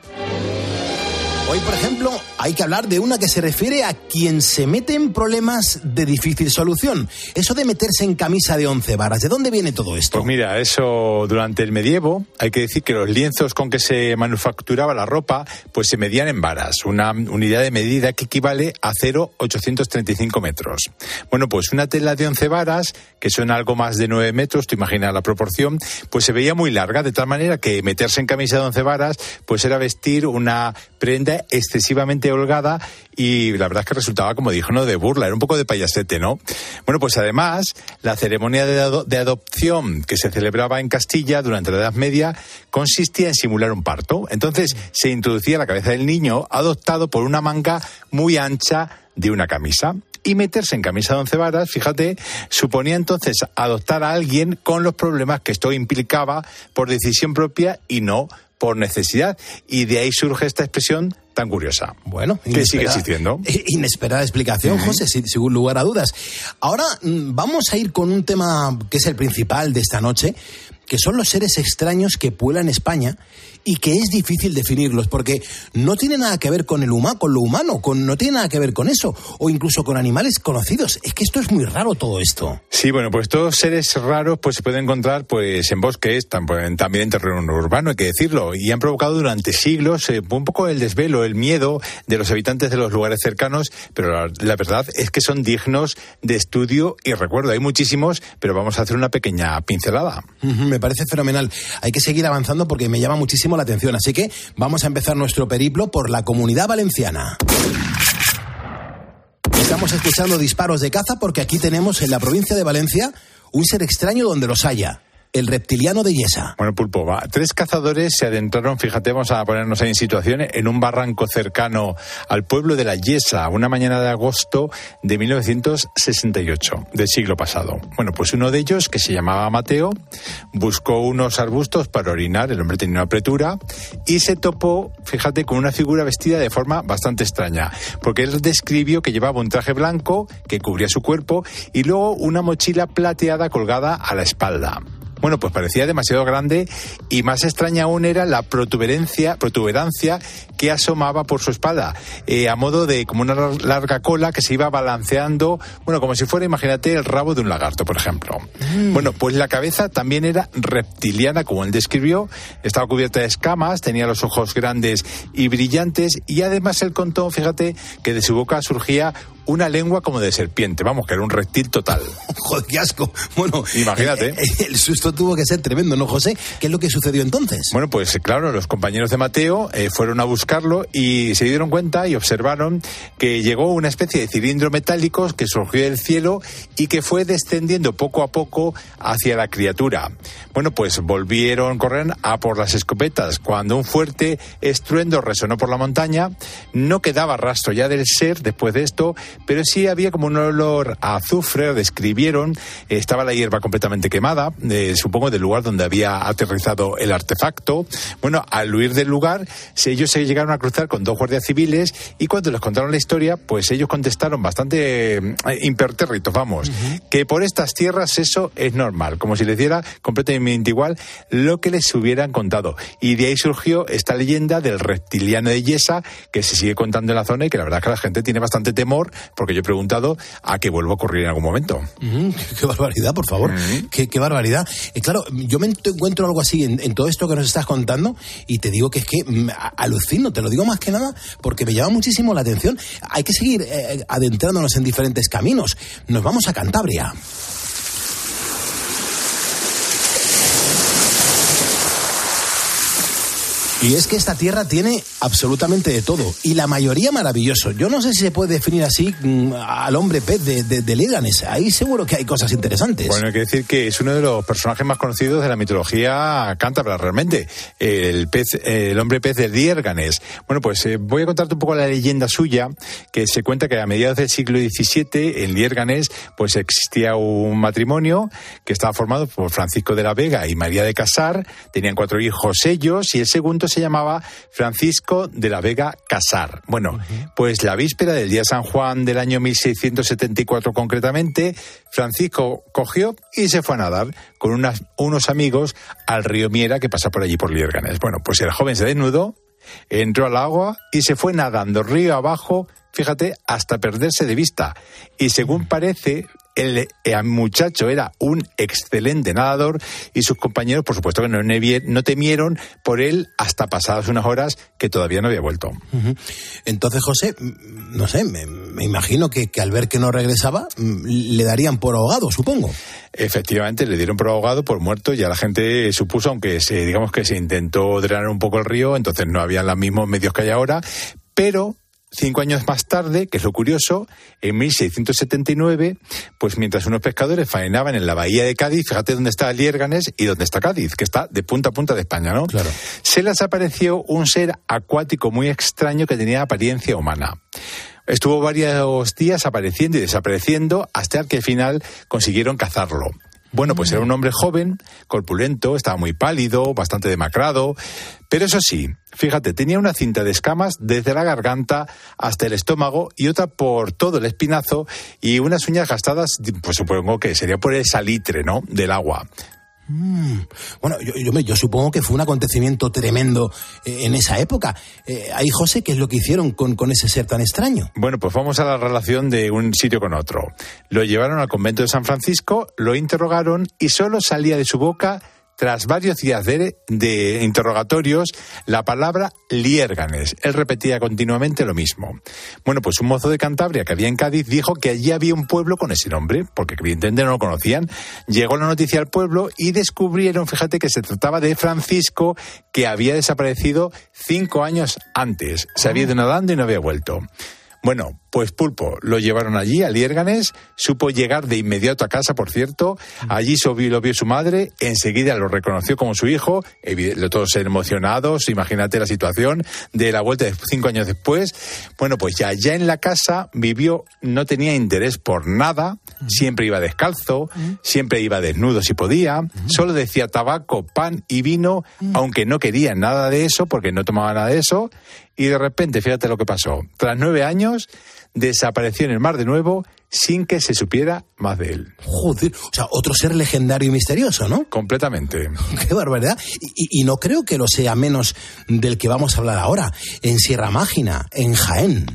Hoy, por ejemplo, hay que hablar de una que se refiere a quien se mete en problemas de difícil solución. Eso de meterse en camisa de once varas. ¿De dónde viene todo esto? Pues mira, eso durante el medievo hay que decir que los lienzos con que se manufacturaba la ropa pues se medían en varas, una unidad de medida que equivale a 0,835 metros. Bueno, pues una tela de 11 varas, que son algo más de 9 metros, tú imaginas la proporción, pues se veía muy larga, de tal manera que meterse en camisa de 11 varas pues era vestir una prenda excesivamente holgada y la verdad es que resultaba como digno de burla, era un poco de payasete, ¿no? Bueno, pues además, la ceremonia de, de adopción que se celebraba en Castilla durante la Edad Media consistía en simular un parto. Entonces se introducía la cabeza del niño adoptado por una manga muy ancha de una camisa. Y meterse en camisa de once varas, fíjate, suponía entonces adoptar a alguien con los problemas que esto implicaba por decisión propia y no por necesidad. Y de ahí surge esta expresión tan curiosa. Bueno, que sigue existiendo. Inesperada explicación, José, sin, sin lugar a dudas. Ahora mm, vamos a ir con un tema que es el principal de esta noche, que son los seres extraños que pueblan España y que es difícil definirlos porque no tiene nada que ver con el humano, con lo humano, con, no tiene nada que ver con eso, o incluso con animales conocidos. Es que esto es muy raro todo esto. Sí, bueno, pues estos seres raros pues se pueden encontrar pues en bosques, tam- también en terreno urbano, hay que decirlo, y han provocado durante siglos eh, un poco el desvelo, el miedo de los habitantes de los lugares cercanos, pero la, la verdad es que son dignos de estudio y recuerdo. Hay muchísimos, pero vamos a hacer una pequeña pincelada. Me parece fenomenal. Hay que seguir avanzando porque me llama muchísimo la atención. Así que vamos a empezar nuestro periplo por la comunidad valenciana. Estamos escuchando disparos de caza porque aquí tenemos en la provincia de Valencia un ser extraño donde los haya. El reptiliano de Yesa. Bueno, Pulpo, va. Tres cazadores se adentraron, fíjate, vamos a ponernos en situaciones, en un barranco cercano al pueblo de La Yesa, una mañana de agosto de 1968, del siglo pasado. Bueno, pues uno de ellos, que se llamaba Mateo, buscó unos arbustos para orinar, el hombre tenía una apretura, y se topó, fíjate, con una figura vestida de forma bastante extraña, porque él describió que llevaba un traje blanco que cubría su cuerpo y luego una mochila plateada colgada a la espalda. Bueno, pues parecía demasiado grande y más extraña aún era la protuberancia, protuberancia que asomaba por su espalda, eh, a modo de como una larga cola que se iba balanceando, bueno, como si fuera, imagínate, el rabo de un lagarto, por ejemplo. Mm. Bueno, pues la cabeza también era reptiliana, como él describió, estaba cubierta de escamas, tenía los ojos grandes y brillantes y además él contó, fíjate, que de su boca surgía una lengua como de serpiente, vamos, que era un reptil total. Joder, qué asco. Bueno, Imagínate. eh, eh, el susto tuvo que ser tremendo, ¿no, José? ¿Qué es lo que sucedió entonces? Bueno, pues claro, los compañeros de Mateo eh, fueron a buscarlo y se dieron cuenta y observaron que llegó una especie de cilindro metálico que surgió del cielo y que fue descendiendo poco a poco hacia la criatura. Bueno, pues volvieron, correr a por las escopetas. Cuando un fuerte estruendo resonó por la montaña, no quedaba rastro ya del ser después de esto, pero sí había como un olor a azufre, describieron, estaba la hierba completamente quemada, eh, supongo del lugar donde había aterrizado el artefacto. Bueno, al huir del lugar, ellos se llegaron a cruzar con dos guardias civiles y cuando les contaron la historia, pues ellos contestaron bastante eh, impertérritos, vamos, que por estas tierras eso es normal, como si les diera completamente igual lo que les hubieran contado. Y de ahí surgió esta leyenda del reptiliano de Yesa, que se sigue contando en la zona y que la verdad es que la gente tiene bastante temor, porque yo he preguntado a que vuelva a ocurrir en algún momento. Mm, qué barbaridad, por favor. qué, qué barbaridad. Eh, claro, yo me ent- encuentro algo así en, en todo esto que nos estás contando y te digo que es que mm, alucino, te lo digo más que nada porque me llama muchísimo la atención. Hay que seguir eh, adentrándonos en diferentes caminos. Nos vamos a Cantabria. Y es que esta tierra tiene absolutamente de todo, y la mayoría maravilloso. Yo no sé si se puede definir así mm, al hombre pez de, de, de. Ahí seguro que hay cosas interesantes. Bueno, hay que decir que es uno de los personajes más conocidos de la mitología cántabra, realmente. El pez, el hombre pez de Diérganes. Bueno, pues eh, voy a contarte un poco la leyenda suya, que se cuenta que a mediados del siglo XVII, en Diérganes, pues existía un matrimonio que estaba formado por Francisco de la Vega y María de Casar. Tenían cuatro hijos ellos y el segundo se llamaba Francisco de la Vega Casar. Bueno, pues la víspera del día San Juan del año 1674 concretamente, Francisco cogió y se fue a nadar con unas- unos amigos al río Miera que pasa por allí por Liérganes. Bueno, pues el joven se desnudó, entró al agua y se fue nadando río abajo, fíjate, hasta perderse de vista. Y según parece, el, eh, muchacho era un excelente nadador y sus compañeros, por supuesto, que no, temieron por él hasta pasadas unas horas que todavía no había vuelto. Entonces, José, no sé, me, me imagino que, que al ver que no regresaba, le darían por ahogado, supongo. Efectivamente, le dieron por ahogado, por muerto, ya la gente supuso, aunque se, digamos que se intentó drenar un poco el río, entonces no había los mismos medios que hay ahora, pero cinco años más tarde, que es lo curioso, en 1679, pues mientras unos pescadores faenaban en la bahía de Cádiz, fíjate dónde está Liérganes y dónde está Cádiz, que está de punta a punta de España, ¿no? Claro. Se les apareció un ser acuático muy extraño que tenía apariencia humana. Estuvo varios días apareciendo y desapareciendo hasta que al final consiguieron cazarlo. Bueno, pues era un hombre joven, corpulento, estaba muy pálido, bastante demacrado, pero eso sí, fíjate, tenía una cinta de escamas desde la garganta hasta el estómago y otra por todo el espinazo y unas uñas gastadas, pues supongo que sería por el salitre, ¿no?, del agua. Mm. Bueno, yo, supongo que fue un acontecimiento tremendo eh, en esa época. Eh, ahí, José, ¿qué es lo que hicieron con, con ese ser tan extraño? Bueno, pues vamos a la relación de un sitio con otro. Lo llevaron al convento de San Francisco, lo interrogaron y solo salía de su boca, tras varios días de, de interrogatorios, la palabra liérganes. Él repetía continuamente lo mismo. Bueno, pues un mozo de Cantabria que había en Cádiz dijo que allí había un pueblo con ese nombre, porque evidentemente no lo conocían. Llegó la noticia al pueblo y descubrieron, fíjate, que se trataba de Francisco, que había desaparecido cinco años antes. Se había ido nadando y no había vuelto. Bueno, pues Pulpo lo llevaron allí, a Liérganes, supo llegar de inmediato a casa, por cierto, allí so- lo vio su madre, enseguida lo reconoció como su hijo, todos emocionados, imagínate la situación, de la vuelta de cinco años después, bueno, pues ya, ya en la casa vivió, no tenía interés por nada, siempre iba descalzo, siempre iba desnudo si podía, solo decía tabaco, pan y vino, aunque no quería nada de eso, porque no tomaba nada de eso, y de repente, fíjate lo que pasó, tras nueve años, desapareció en el mar de nuevo sin que se supiera más de él. Joder, o sea, otro ser legendario y misterioso, ¿no? Completamente. Qué barbaridad. Y, y- y no creo que lo sea menos del que vamos a hablar ahora, en Sierra Mágina, en Jaén.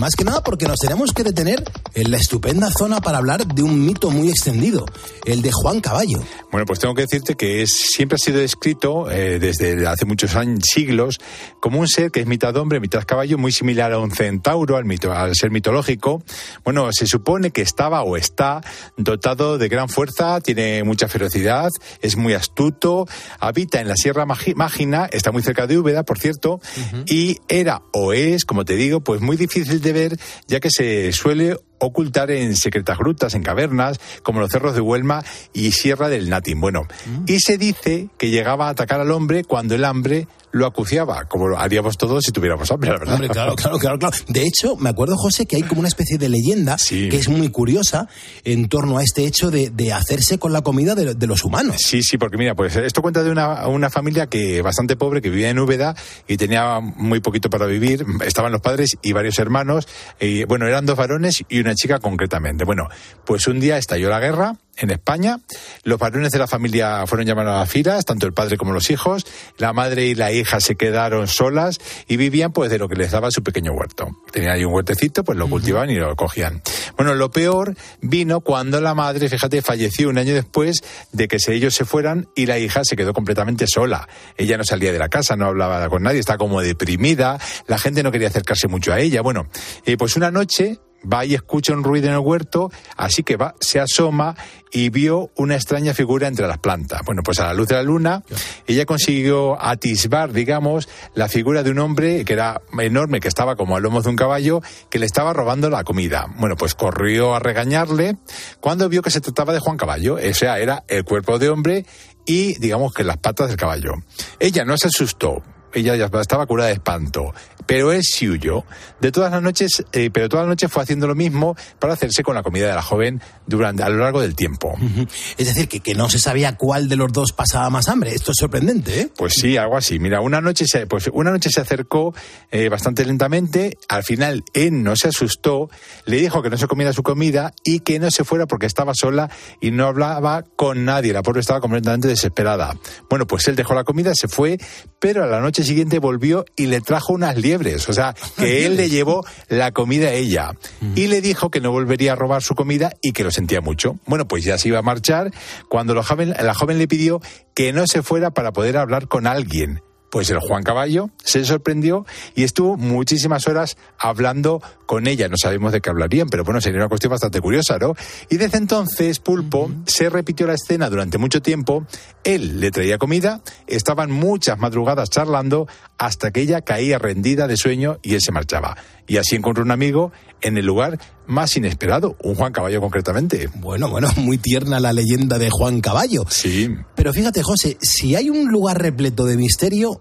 Más que nada porque nos tenemos que detener en la estupenda zona para hablar de un mito muy extendido, el de Juan Caballo. Bueno, pues tengo que decirte que es, siempre ha sido descrito eh, desde hace muchos años, siglos como un ser que es mitad hombre, mitad caballo, muy similar a un centauro, al, mito, al ser mitológico. Bueno, se supone que estaba o está dotado de gran fuerza, tiene mucha ferocidad, es muy astuto, habita en la Sierra Mágina, está muy cerca de Úbeda, por cierto, y era o es, como te digo, pues muy difícil de ver, ya que se suele ocultar en secretas grutas, en cavernas, como los cerros de Huelma y Sierra del Natin. Bueno, y se dice que llegaba a atacar al hombre cuando el hambre lo acuciaba, como lo haríamos todos si tuviéramos hambre, la verdad. Hombre, claro, claro, claro, claro. De hecho, me acuerdo, José, que hay como una especie de leyenda que es muy curiosa en torno a este hecho de, de hacerse con la comida de, de los humanos. Sí, sí, porque mira, pues esto cuenta de una, una familia que bastante pobre, que vivía en Úbeda y tenía muy poquito para vivir. Estaban los padres y varios hermanos. Y, bueno, eran dos varones y una chica concretamente. Bueno, pues un día estalló la guerra en España. Los varones de la familia fueron llamados a las filas, tanto el padre como los hijos. La madre y la hija se quedaron solas y vivían pues de lo que les daba su pequeño huerto. Tenían ahí un huertecito, pues lo cultivaban y lo cogían. Bueno, lo peor vino cuando la madre, fíjate, falleció un año después de que ellos se fueran y la hija se quedó completamente sola. Ella no salía de la casa, no hablaba con nadie, estaba como deprimida, la gente no quería acercarse mucho a ella. Bueno, eh, pues una noche va y escucha un ruido en el huerto, así que va, se asoma y vio una extraña figura entre las plantas. Bueno, pues a la luz de la luna, ella consiguió atisbar, digamos, la figura de un hombre que era enorme, que estaba como a lomos de un caballo, que le estaba robando la comida. Bueno, pues corrió a regañarle cuando vio que se trataba de Juan Caballo, o sea, era el cuerpo de hombre y, digamos, que las patas del caballo. Ella no se asustó, ella ya estaba curada de espanto, pero él sí huyó. De todas las noches, eh, pero todas las noches fue haciendo lo mismo para hacerse con la comida de la joven durante a lo largo del tiempo. Es decir, que, que no se sabía cuál de los dos pasaba más hambre. Esto es sorprendente, ¿eh? Pues sí, algo así. Mira, una noche se, pues una noche se acercó eh, bastante lentamente. Al final él no se asustó, le dijo que no se comiera su comida y que no se fuera porque estaba sola y no hablaba con nadie. La pobre estaba completamente desesperada. Bueno, pues él dejó la comida, se fue, pero a la noche siguiente volvió y le trajo unas liebres. O sea, que él le llevó la comida a ella. Y le dijo que no volvería a robar su comida y que lo sentía mucho. Bueno, pues ya se iba a marchar. Cuando la joven, la joven le pidió que no se fuera para poder hablar con alguien. Pues el Juan Caballo se sorprendió y estuvo muchísimas horas hablando con ella. No sabemos de qué hablarían, pero bueno, sería una cuestión bastante curiosa, ¿no? Y desde entonces, Pulpo se repitió la escena durante mucho tiempo. Él le traía comida, estaban muchas madrugadas charlando hasta que ella caía rendida de sueño y él se marchaba. Y así encontró un amigo en el lugar más inesperado, un Juan Caballo concretamente. Bueno, bueno, muy tierna la leyenda de Juan Caballo. Sí. Pero fíjate, José, si hay un lugar repleto de misterio,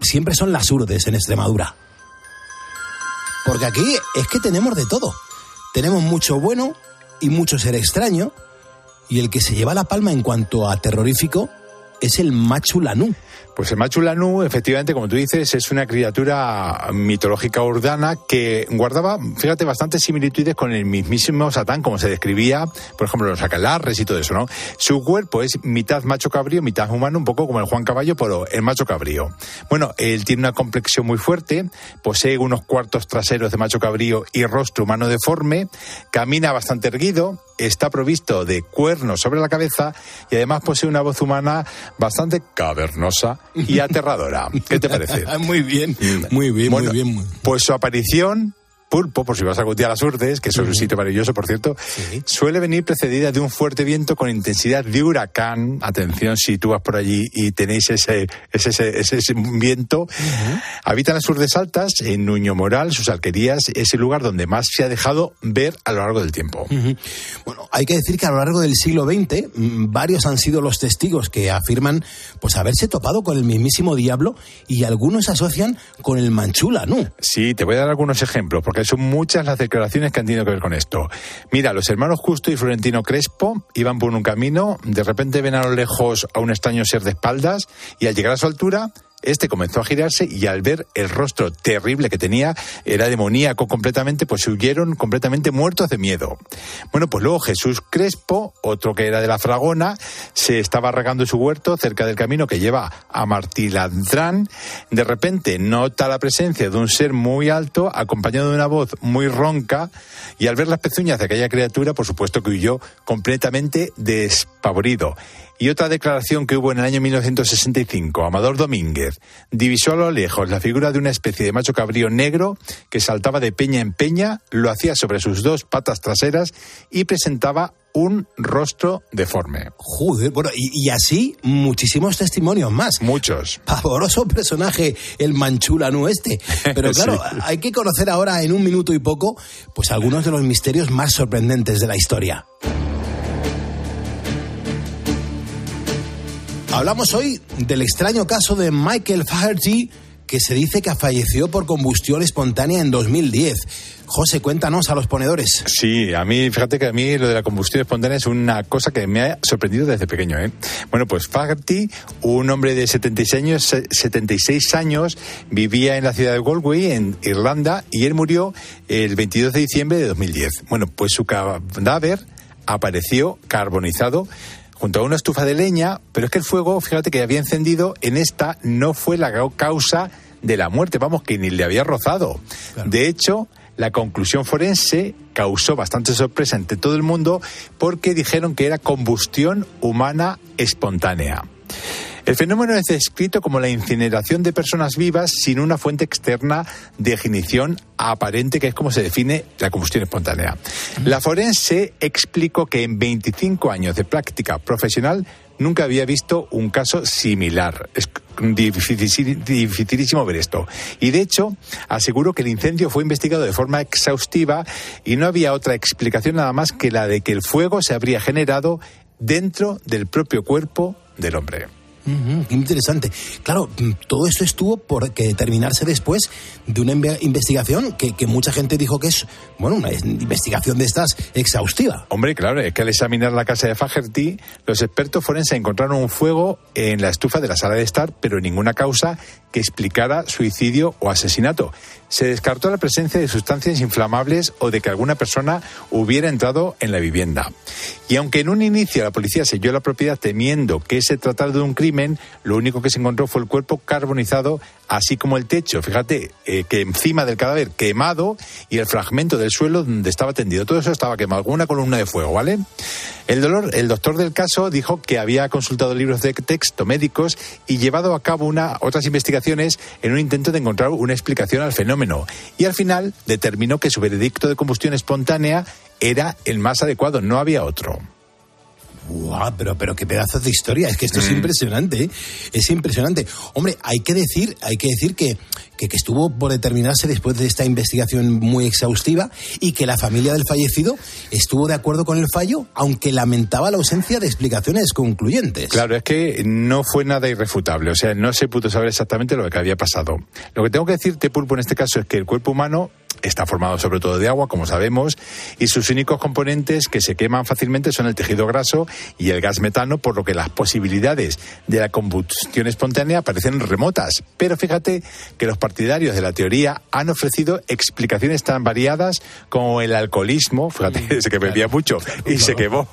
siempre son las urdes en Extremadura. Porque aquí es que tenemos de todo. Tenemos mucho bueno y mucho ser extraño. Y el que se lleva la palma en cuanto a terrorífico es el Machu Lanú. Pues el Machu Lanú, efectivamente, como tú dices, es una criatura mitológica urdana que guardaba, fíjate, bastantes similitudes con el mismísimo Satán, como se describía, por ejemplo, los acalarres y todo eso, ¿no? Su cuerpo es mitad macho cabrío, mitad humano, un poco como el Juan Caballo, pero el macho cabrío. Bueno, él tiene una complexión muy fuerte, posee unos cuartos traseros de macho cabrío y rostro humano deforme, camina bastante erguido, está provisto de cuernos sobre la cabeza y además posee una voz humana bastante cavernosa y aterradora. ¿Qué te parece? muy bien, muy bien, Bueno, muy bien. Pues su aparición, Pulpo, por si vas algún día a las Urdes, que es un sitio maravilloso, por cierto, suele venir precedida de un fuerte viento con intensidad de huracán. Atención, si tú vas por allí y tenéis ese, ese, ese, viento. Habitan las Urdes Altas, en Nuño Moral, sus alquerías, es el lugar donde más se ha dejado ver a lo largo del tiempo. Bueno, hay que decir que a lo largo del siglo XX mm, varios han sido los testigos que afirman pues haberse topado con el mismísimo diablo y algunos asocian con el Manchú Lanú. Sí, te voy a dar algunos ejemplos, porque. Son muchas las declaraciones que han tenido que ver con esto. Mira, los hermanos Justo y Florentino Crespo iban por un camino, de repente ven a lo lejos a un extraño ser de espaldas y al llegar a su altura este comenzó a girarse y al ver el rostro terrible que tenía, era demoníaco completamente, pues huyeron completamente muertos de miedo. Bueno, pues luego Jesús Crespo, otro que era de la Fragona, se estaba regando su huerto cerca del camino que lleva a Martilandrán. De repente nota la presencia de un ser muy alto, acompañado de una voz muy ronca, y al ver las pezuñas de aquella criatura, por supuesto que huyó completamente despavorido. Y otra declaración que hubo en el año 1965, Amador Domínguez divisó a lo lejos la figura de una especie de macho cabrío negro que saltaba de peña en peña, lo hacía sobre sus dos patas traseras y presentaba un rostro deforme. Joder, bueno, y, y así muchísimos testimonios más. Muchos. Pavoroso personaje, el manchulano este. Pero claro, Sí. hay que conocer ahora en un minuto y poco, pues algunos de los misterios más sorprendentes de la historia. Hablamos hoy del extraño caso de Michael Faherty, que se dice que falleció por combustión espontánea en 2010. José, cuéntanos a los ponedores. Sí, a mí, fíjate que a mí lo de la combustión espontánea es una cosa que me ha sorprendido desde pequeño. ¿eh? Bueno, pues Fagerty, un hombre de 76 años, 76 años, vivía en la ciudad de Galway, en Irlanda, y él murió el 22 de diciembre de 2010. Bueno, pues su cadáver apareció carbonizado junto a una estufa de leña, pero es que el fuego, fíjate que había encendido, en esta no fue la causa de la muerte, vamos, que ni le había rozado. De hecho, la conclusión forense causó bastante sorpresa entre todo el mundo porque dijeron que era combustión humana espontánea. El fenómeno es descrito como la incineración de personas vivas sin una fuente externa de ignición aparente, que es como se define la combustión espontánea. La forense explicó que en 25 años de práctica profesional nunca había visto un caso similar. Es dificilísimo ver esto. Y de hecho, aseguró que el incendio fue investigado de forma exhaustiva y no había otra explicación nada más que la de que el fuego se habría generado dentro del propio cuerpo del hombre. Interesante. Claro, mm, todo esto estuvo por que determinarse después de una inve- investigación que, que mucha gente dijo que es, bueno, una investigación de estas exhaustiva. Hombre, claro, es que al examinar la casa de Fagerty, los expertos forenses encontraron un fuego en la estufa de la sala de estar, pero ninguna causa que explicara suicidio o asesinato. Se descartó la presencia de sustancias inflamables o de que alguna persona hubiera entrado en la vivienda. Y aunque en un inicio la policía selló la propiedad temiendo que se tratara de un crimen, lo único que se encontró fue el cuerpo carbonizado, así como el techo, fíjate, eh, que encima del cadáver quemado y el fragmento del suelo donde estaba tendido. Todo eso estaba quemado, con una columna de fuego, ¿vale? El, dolor, el doctor del caso dijo que había consultado libros de texto médicos y llevado a cabo una, otras investigaciones en un intento de encontrar una explicación al fenómeno. Y al final determinó que su veredicto de combustión espontánea era el más adecuado, no había otro. Guau, pero, pero qué pedazos de historia. Es que esto es Mm. impresionante, ¿eh? Es impresionante. Hombre, hay que decir, hay que decir que, que, que estuvo por determinarse después de esta investigación muy exhaustiva y que la familia del fallecido estuvo de acuerdo con el fallo, aunque lamentaba la ausencia de explicaciones concluyentes. Claro, es que no fue nada irrefutable, o sea, no se pudo saber exactamente lo que había pasado. Lo que tengo que decirte, Pulpo, en este caso es que el cuerpo humano está formado sobre todo de agua, como sabemos, y sus únicos componentes que se queman fácilmente son el tejido graso y el gas metano, por lo que las posibilidades de la combustión espontánea parecen remotas. Pero fíjate que los partidarios de la teoría han ofrecido explicaciones tan variadas como el alcoholismo, fíjate, ese que bebía mucho y se quemó.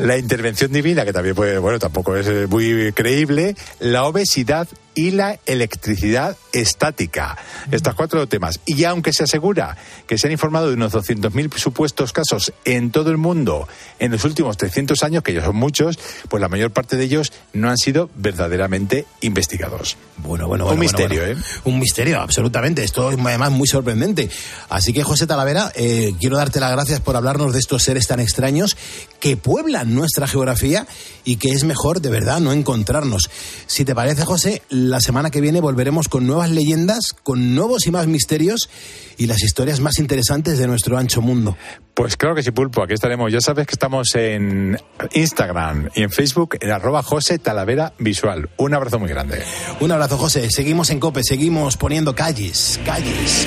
La intervención divina, que también puede, bueno, tampoco es eh, muy creíble, la obesidad y la electricidad estática. Estos cuatro temas. Y aunque se asegura que se han informado de unos 200.000 supuestos casos en todo el mundo en los últimos 300 años, que ya son muchos, pues la mayor parte de ellos no han sido verdaderamente investigados. Bueno, bueno, Un bueno, misterio, bueno, ¿eh? Un misterio, absolutamente. Esto es además muy sorprendente. Así que, José Talavera, eh, quiero darte las gracias por hablarnos de estos seres tan extraños que pueblan nuestra geografía y que es mejor, de verdad, no encontrarnos. Si te parece, José, la semana que viene volveremos con nuevas leyendas, con nuevos y más misterios y las historias más interesantes de nuestro ancho mundo. Pues claro que sí, Pulpo, aquí estaremos. Ya sabes que estamos en Instagram y en Facebook en arroba José Talavera Visual. Un abrazo muy grande. Un abrazo, José. Seguimos en COPE, seguimos poniendo calles, calles.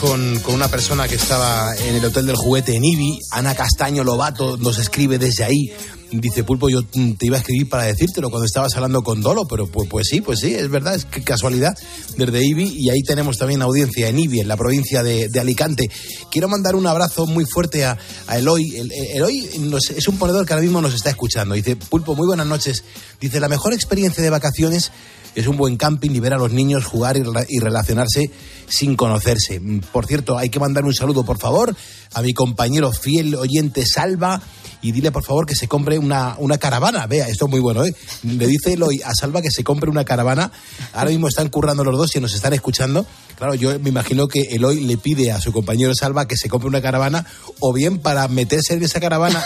con, una persona que estaba en el Hotel del Juguete en Ibi, Ana Castaño Lobato, nos escribe desde ahí. Dice, Pulpo, yo te iba a escribir para decírtelo cuando estabas hablando con Dolo, pero pues, pues sí, pues sí, es verdad, es casualidad, desde Ibi, y ahí tenemos también audiencia en Ibi, en la provincia de, Alicante. Quiero mandar un abrazo muy fuerte a, a Eloy. El- el- Eloy es un ponedor que ahora mismo nos está escuchando. Dice, Pulpo, muy buenas noches. Dice, la mejor experiencia de vacaciones es un buen camping y ver a los niños jugar y, y relacionarse sin conocerse. Mm, Por cierto, hay que mandar un saludo, por favor, a mi compañero fiel oyente Salva y dile, por favor, que se compre una, una caravana. Vea, esto es muy bueno, ¿eh? Le dice Eloy a Salva que se compre una caravana. Ahora mismo están currando los dos y nos están escuchando. Claro, yo me imagino que Eloy le pide a su compañero Salva que se compre una caravana o bien para meterse en esa caravana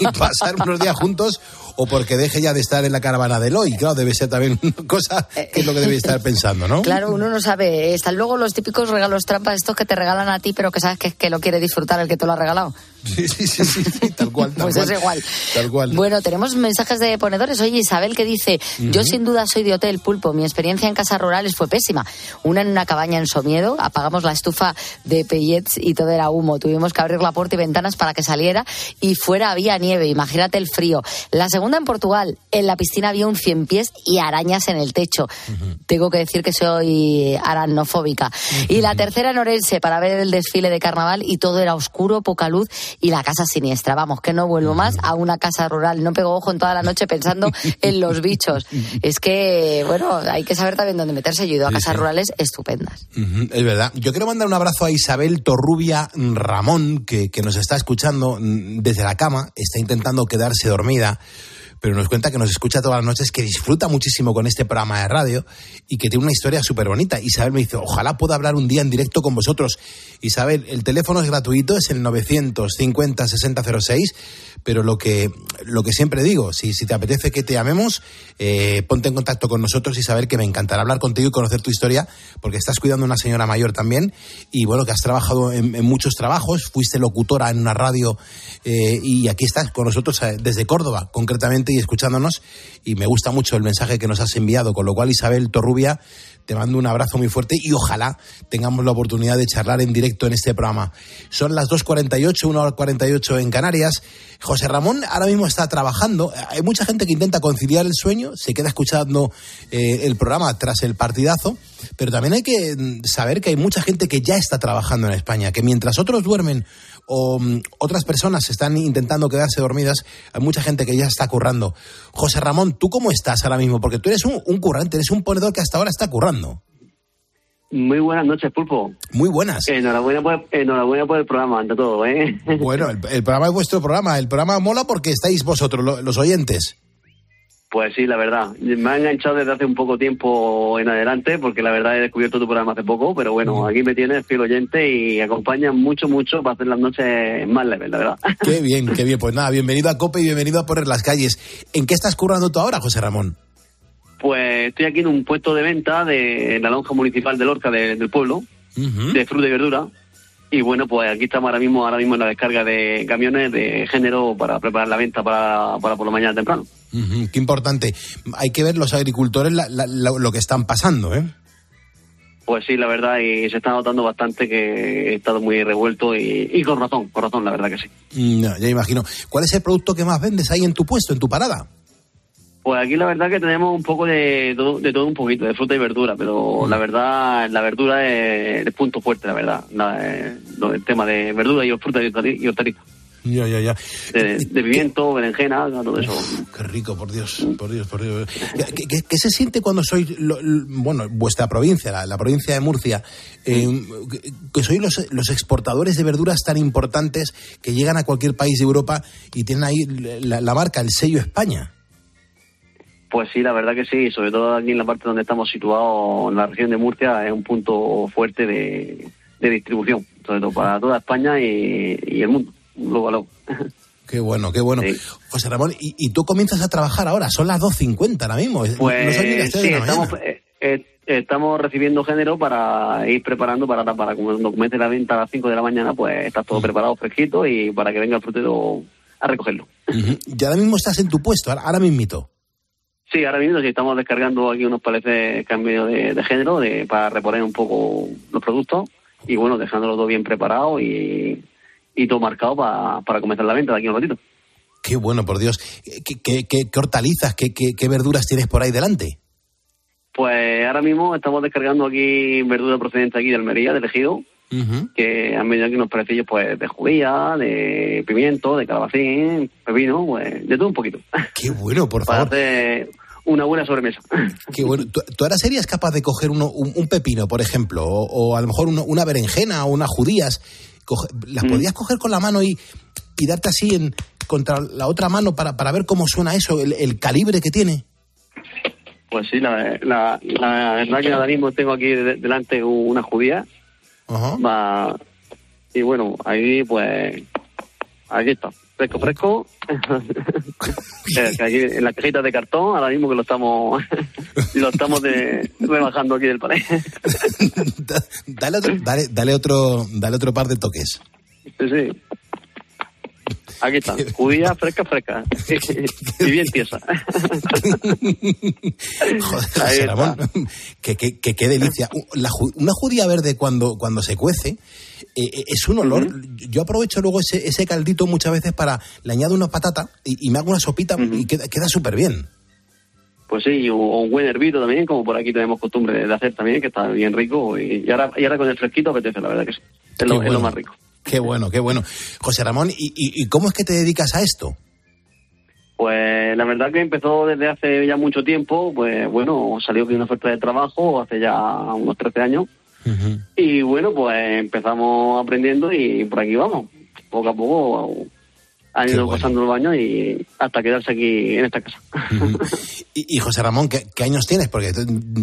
y, pasar unos días juntos o porque deje ya de estar en la caravana de Eloy. Claro, debe ser también una cosa que es lo que debe estar pensando, ¿no? Claro, uno no sabe. Están luego los típicos regalos trampas, estos que te regalan a ti, pero que sabes que, que lo quiere disfrutar el que te lo ha regalado. Sí, sí, sí, sí, sí, tal cual, tal Pues cual. es igual. Tal cual. Bueno, tenemos mensajes de ponedores. Oye, Isabel que dice, yo sin duda soy de hotel pulpo. Mi experiencia en casas rurales fue pésima. Una en una cabaña en Somiedo, apagamos la estufa de pellets y todo era humo. Tuvimos que abrir la puerta y ventanas para que saliera y fuera había nieve. Imagínate el frío. La segunda en Portugal, en la piscina había un cien pies y arañas en el techo. Tengo que decir que soy aranofóbica. Y la tercera en Orense para ver el desfile de carnaval y todo era oscuro, poca luz y la casa siniestra. Vamos, que no vuelvo más a una casa rural. No pego ojo en toda la noche pensando en los bichos. Es que, bueno, hay que saber también dónde meterse. Yo he ido a casas sí. rurales estupendas. Es verdad. Yo quiero mandar un abrazo a Isabel Torrubia Ramón, que, que nos está escuchando mm, desde la cama, está intentando quedarse dormida, pero nos cuenta que nos escucha todas las noches, que disfruta muchísimo con este programa de radio y que tiene una historia súper bonita. Isabel me dice, ojalá pueda hablar un día en directo con vosotros. Isabel, el teléfono es gratuito, es el 950 6006, pero lo que, lo que siempre digo, si, si te apetece que te llamemos, eh, ponte en contacto con nosotros, Isabel, que me encantará hablar contigo y conocer tu historia, porque estás cuidando a una señora mayor también, y bueno, que has trabajado en, en muchos trabajos, fuiste locutora en una radio, eh, y aquí estás con nosotros eh, desde Córdoba, concretamente, y escuchándonos, y me gusta mucho el mensaje que nos has enviado, con lo cual, Isabel Torrubia, te mando un abrazo muy fuerte y ojalá tengamos la oportunidad de charlar en directo en este programa. Son las 2.48, 1.48 en Canarias. José Ramón ahora mismo está trabajando. Hay mucha gente que intenta conciliar el sueño, se queda escuchando eh, el programa tras el partidazo, pero también hay que mm, saber que hay mucha gente que ya está trabajando en España, que mientras otros duermen o mm, otras personas están intentando quedarse dormidas, hay mucha gente que ya está currando. José Ramón, ¿tú cómo estás ahora mismo? Porque tú eres un, un currante, eres un ponedor que hasta ahora está currando. Muy buenas noches, Pulpo. Muy buenas. Enhorabuena por, enhorabuena por el programa, ante todo, ¿eh? Bueno, el, el programa es vuestro programa. El programa mola porque estáis vosotros, lo- los oyentes. Pues sí, la verdad. Me ha enganchado desde hace un poco tiempo en adelante, porque la verdad he descubierto tu programa hace poco, pero bueno, aquí me tienes fiel oyente y acompaña mucho, mucho para hacer las noches más leves, la verdad. Qué bien, qué bien. Pues nada, bienvenido a COPE y bienvenido a Poner las Calles. ¿En qué estás currando tú ahora, José Ramón? Pues estoy aquí en un puesto de venta de la lonja municipal de Lorca de- del pueblo, de fruta y verdura. Y bueno, pues aquí estamos ahora mismo, ahora mismo en la descarga de camiones de género para preparar la venta para, para por la mañana temprano. Qué importante. Hay que ver los agricultores la- la- la- lo que están pasando, ¿eh? Pues sí, la verdad, y se está notando bastante que he estado muy revuelto y, y con razón, con razón, la verdad que sí. Mm, no, ya imagino. ¿Cuál es el producto que más vendes ahí en tu puesto, en tu parada? Pues aquí la verdad que tenemos un poco de todo, de todo un poquito, de fruta y verdura, pero la verdad, la verdura es el punto fuerte, la verdad. La- eh, el tema de verdura y fruta y hortali- y hortalizas. Ya, ya, ya. De, de pimiento, berenjena, todo eso. Qué rico, por Dios, por Dios, por Dios. ¿Qué, qué- qué se siente cuando sois, lo- lo- bueno, vuestra provincia, la, la provincia de Murcia, eh, que, que sois los, los exportadores de verduras tan importantes que llegan a cualquier país de Europa y tienen ahí la, la marca, el sello España? Pues sí, la verdad que sí, sobre todo aquí en la parte donde estamos situados, en la región de Murcia, es un punto fuerte de, de distribución, sobre todo para toda España y, y el mundo, luego. Qué bueno, qué bueno. José Ramón, y, y tú comienzas a trabajar ahora, son las 2.50 ahora mismo. no Pues son ni las tres sí, de estamos, eh, eh, estamos recibiendo género para ir preparando para, para cuando comience la venta a las 5 de la mañana, pues está todo preparado, fresquito y para que venga el frutero a recogerlo. Ujú. Y ahora mismo estás en tu puesto, ahora, ahora mismito. Sí, ahora mismo sí estamos descargando aquí unos paletes cambio de, de género de, para reponer un poco los productos y bueno, dejándolo todo bien preparado y, y todo marcado para, para comenzar la venta de aquí a un ratito. Qué bueno, por Dios. ¿Qué, qué- qué- qué hortalizas, qué, verduras tienes por ahí delante? Pues ahora mismo estamos descargando aquí verdura procedente aquí de Almería, de Ejido, que han venido aquí unos parecillos pues de judía, de pimiento, de calabacín, pepino, pues de todo un poquito. Qué bueno, por para favor. hacer una buena sobremesa. Qué bueno. ¿Tú, tú ahora serías capaz de coger uno- un, un pepino, por ejemplo, o, o a lo mejor uno- una berenjena o unas judías? Coge- ¿Las Mm. podrías coger con la mano y, y darte así en, contra la otra mano para, para ver cómo suena eso, el, el calibre que tiene? Pues sí, la, la, la verdad que ahora mismo tengo aquí de- delante una judía. Va, y bueno, ahí pues, aquí está, fresco, fresco. Eh, aquí en la cajita de cartón, ahora mismo que lo estamos lo estamos de, rebajando aquí del pared. Dale otro, dale, dale otro, dale otro par de toques. Sí, sí. Aquí está, judía fresca, fresca. y bien tiesa. Joder, Ramón, que, que- que- qué delicia. La una judía verde cuando, cuando se cuece eh, eh, es un olor. Yo aprovecho luego ese, ese caldito muchas veces para, le añado una patata y, y me hago una sopita y queda, queda súper bien. Pues sí, o, un buen hervido también, como por aquí tenemos costumbre de hacer también, que está bien rico. Y, ahora, y ahora con el fresquito apetece, la verdad que sí. Es, lo, es lo más rico. Qué bueno, qué bueno. José Ramón, ¿y, cómo es que te dedicas a esto? Pues la verdad que empezó desde hace ya mucho tiempo, pues bueno, salió que una oferta de trabajo hace ya unos 13 años. Y bueno, pues empezamos aprendiendo y por aquí vamos. Poco a poco han ido pasando los años y hasta quedarse aquí en esta casa. Y, y José Ramón, ¿qué, qué años tienes? Porque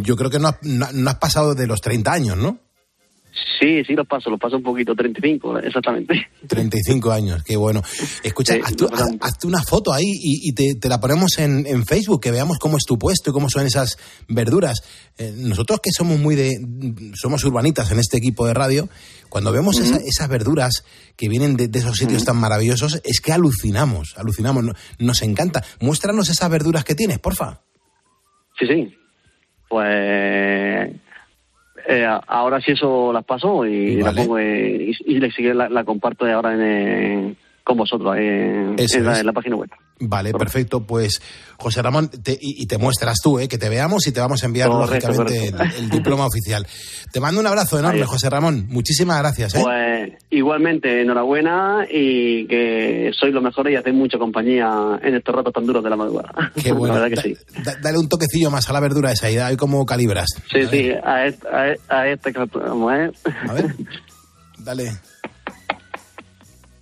yo creo que no has, no- no has pasado de los 30 años, ¿no? Sí, sí, los paso, los paso un poquito, 35, exactamente. 35 años, qué bueno. Escucha, haz tú- haz- hazte una foto ahí y, y te, te la ponemos en, en Facebook, que veamos cómo es tu puesto y cómo son esas verduras. Eh, nosotros que somos muy de, somos urbanitas en este equipo de radio, cuando vemos esa- esas verduras que vienen de, de esos sitios tan maravillosos, es que alucinamos, alucinamos, no- nos encanta. Muéstranos esas verduras que tienes, porfa. Sí, sí. Pues eh, ahora sí eso las paso y la pongo eh, y, y la, la comparto ahora en, eh, con vosotros ahí en, la, es. en la página web. Vale, perfecto. Pues, José Ramón, te- y, y te muestras tú, ¿eh? que te veamos y te vamos a enviar, Correcto, lógicamente, el, diploma oficial. Te mando un abrazo enorme. José Ramón. Muchísimas gracias. ¿eh? Pues igualmente, enhorabuena y que sois los mejores y hacéis mucha compañía en estos ratos tan duros de la madrugada. Qué bueno. la verdad que Da- sí. da- dale un toquecillo más a la verdura esa y a ver cómo calibras. Sí, sí, a este, a, e- a este que vamos a ver. A ver. Dale.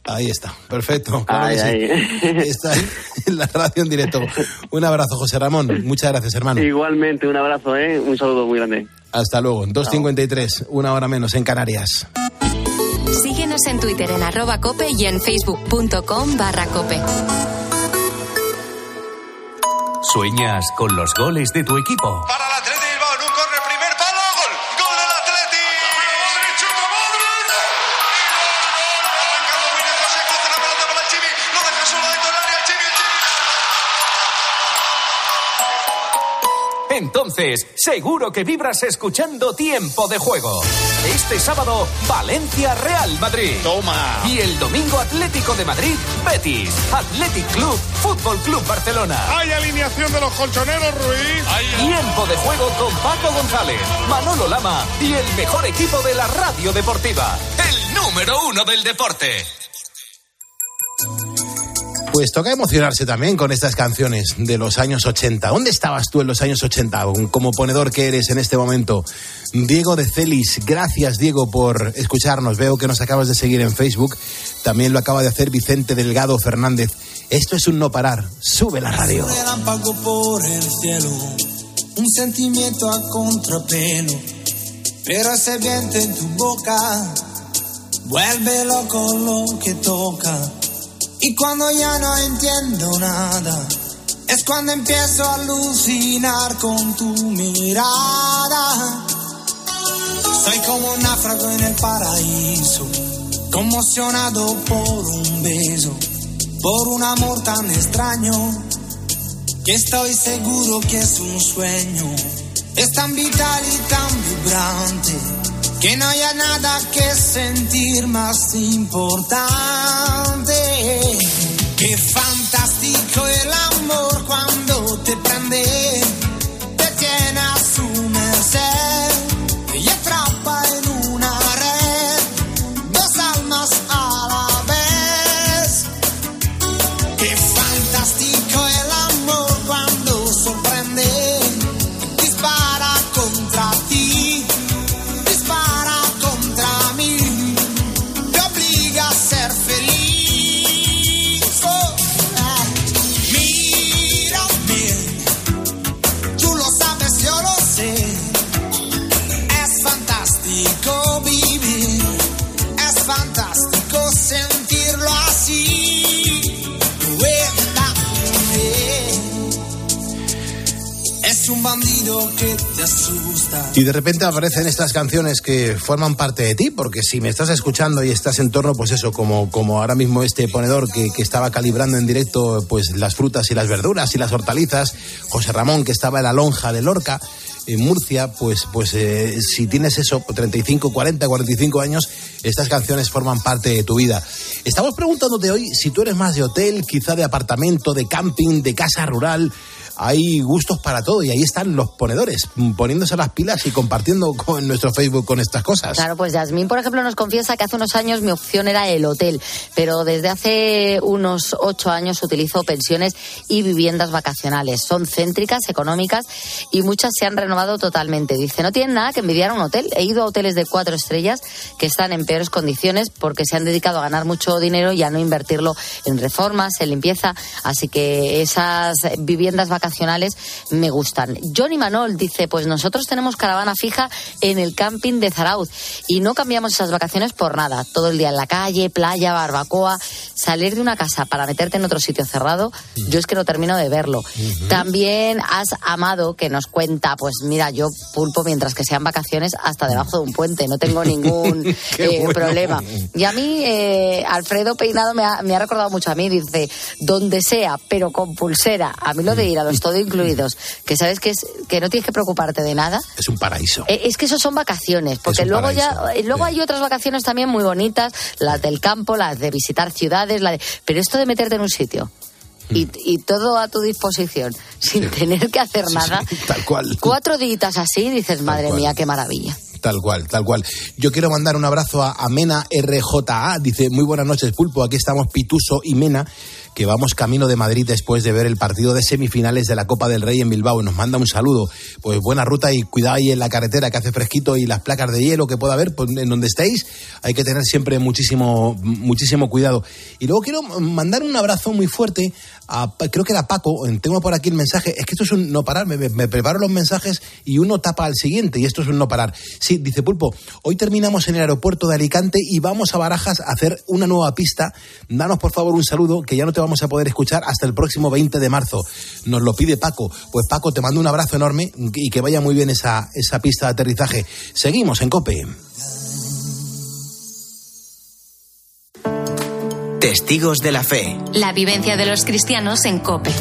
Ahí está, perfecto. Ahí, que sí. ahí. Está en la radio en directo. Un abrazo, José Ramón. Muchas gracias, hermano. Igualmente, un abrazo, ¿eh? Un saludo muy grande. Hasta luego. 2.53, una hora menos en Canarias. Síguenos en Twitter en arroba cope y en facebook.com barra cope. ¿Sueñas con los goles de tu equipo? Para el Entonces, seguro que vibras escuchando Tiempo de Juego. Este sábado, Valencia Real Madrid. Toma. Y el domingo Atlético de Madrid, Betis. Athletic Club, Fútbol Club Barcelona. Hay alineación de los colchoneros, Ruiz. Tiempo de juego con Paco González, Manolo Lama y el mejor equipo de la radio deportiva. El número uno del deporte. Pues toca emocionarse también con estas canciones de los años 80. ¿Dónde estabas tú en los años 80? Como ponedor que eres en este momento. Diego de Celis, gracias Diego por escucharnos. Veo que nos acabas de seguir en Facebook. También lo acaba de hacer Vicente Delgado Fernández. Esto es un no parar. Sube la radio. Un relámpago por el cielo, un sentimiento a contrapelo, pero ese viento en tu boca vuelve loco lo que toca. Y cuando ya no entiendo nada, es cuando empiezo a alucinar con tu mirada. Soy como un náufrago en el paraíso, conmocionado por un beso, por un amor tan extraño, que estoy seguro que es un sueño. Es tan vital y tan vibrante, que no haya nada que sentir más importante. Qué fantástico el amor cuando te prende, Y de repente aparecen estas canciones que forman parte de ti, porque si me estás escuchando y estás en torno, pues eso, como, como ahora mismo este ponedor que, estaba calibrando en directo pues las frutas y las verduras y las hortalizas, José Ramón que estaba en la lonja de Lorca, en Murcia, pues, pues eh, si tienes eso, 35, 40, 45 años, estas canciones forman parte de tu vida. Estamos preguntándote hoy si tú eres más de hotel, quizá de apartamento, de camping, de casa rural. Hay gustos para todo y ahí están los ponedores, poniéndose las pilas y compartiendo con nuestro Facebook con estas cosas. Claro, pues Yasmín, por ejemplo, nos confiesa que hace unos años mi opción era el hotel, pero desde hace unos ocho años utilizo pensiones y viviendas vacacionales. Son céntricas, económicas y muchas se han renovado totalmente. Dice, no tienen nada que envidiar a un hotel. He ido a hoteles de cuatro estrellas que están en peores condiciones porque se han dedicado a ganar mucho dinero y a no invertirlo en reformas, en limpieza. Así que esas viviendas vacacionales me gustan. Johnny Manol dice, pues nosotros tenemos caravana fija en el camping de Zarauz y no cambiamos esas vacaciones por nada. Todo el día en la calle, playa, barbacoa. Salir de una casa para meterte en otro sitio cerrado, yo es que no termino de verlo. También has amado que nos cuenta, pues mira, yo pulpo mientras que sean vacaciones hasta debajo de un puente, no tengo ningún eh, bueno. problema. Y a mí, eh, Alfredo Peinado me ha, me ha recordado mucho a mí, dice, donde sea, pero con pulsera. A mí lo de ir a los todo incluidos, que sabes que, es, que no tienes que preocuparte de nada. Es un paraíso. Eh, Es que eso son vacaciones, porque luego ya, paraíso, eh, luego hay otras vacaciones también muy bonitas, las del campo, las de visitar ciudades, la de- pero esto de meterte en un sitio y, y todo a tu disposición, sin tener que hacer nada, Tal cual. cuatro días así, dices, madre mía, qué maravilla. Tal cual, tal cual. Yo quiero mandar un abrazo a, a Mena RJA. Dice, muy buenas noches, Pulpo. Aquí estamos Pituso y Mena. Que vamos camino de Madrid después de ver el partido de semifinales de la Copa del Rey en Bilbao. Nos manda un saludo. Pues buena ruta y cuidado ahí en la carretera que hace fresquito y las placas de hielo que pueda haber pues, en donde estéis. Hay que tener siempre muchísimo, muchísimo cuidado. Y luego quiero mandar un abrazo muy fuerte creo que era Paco, tengo por aquí el mensaje, es que esto es un no parar, me, preparo los mensajes y uno tapa al siguiente y esto es un no parar. Sí, dice Pulpo, hoy terminamos en el aeropuerto de Alicante y vamos a Barajas a hacer una nueva pista. Danos por favor un saludo que ya no te vamos a poder escuchar hasta el próximo 20 de marzo. Nos lo pide Paco. Pues Paco, te mando un abrazo enorme y que vaya muy bien esa, esa pista de aterrizaje. Seguimos en Cope. Testigos de la Fe. La vivencia de los cristianos en Cope.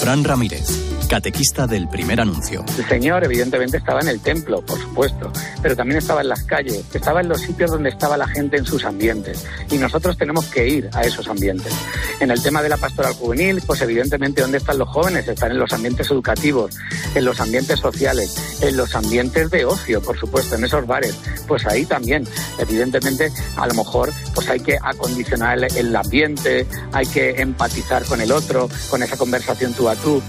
Fran Ramírez catequista del primer anuncio. El Señor evidentemente estaba en el templo, por supuesto, pero también estaba en las calles, estaba en los sitios donde estaba la gente en sus ambientes y nosotros tenemos que ir a esos ambientes. En el tema de la pastoral juvenil, pues evidentemente dónde están los jóvenes, están en los ambientes educativos, en los ambientes sociales, en los ambientes de ocio, por supuesto, en esos bares, pues ahí también, evidentemente, a lo mejor pues hay que acondicionar el ambiente, hay que empatizar con el otro, con esa conversación tú a tú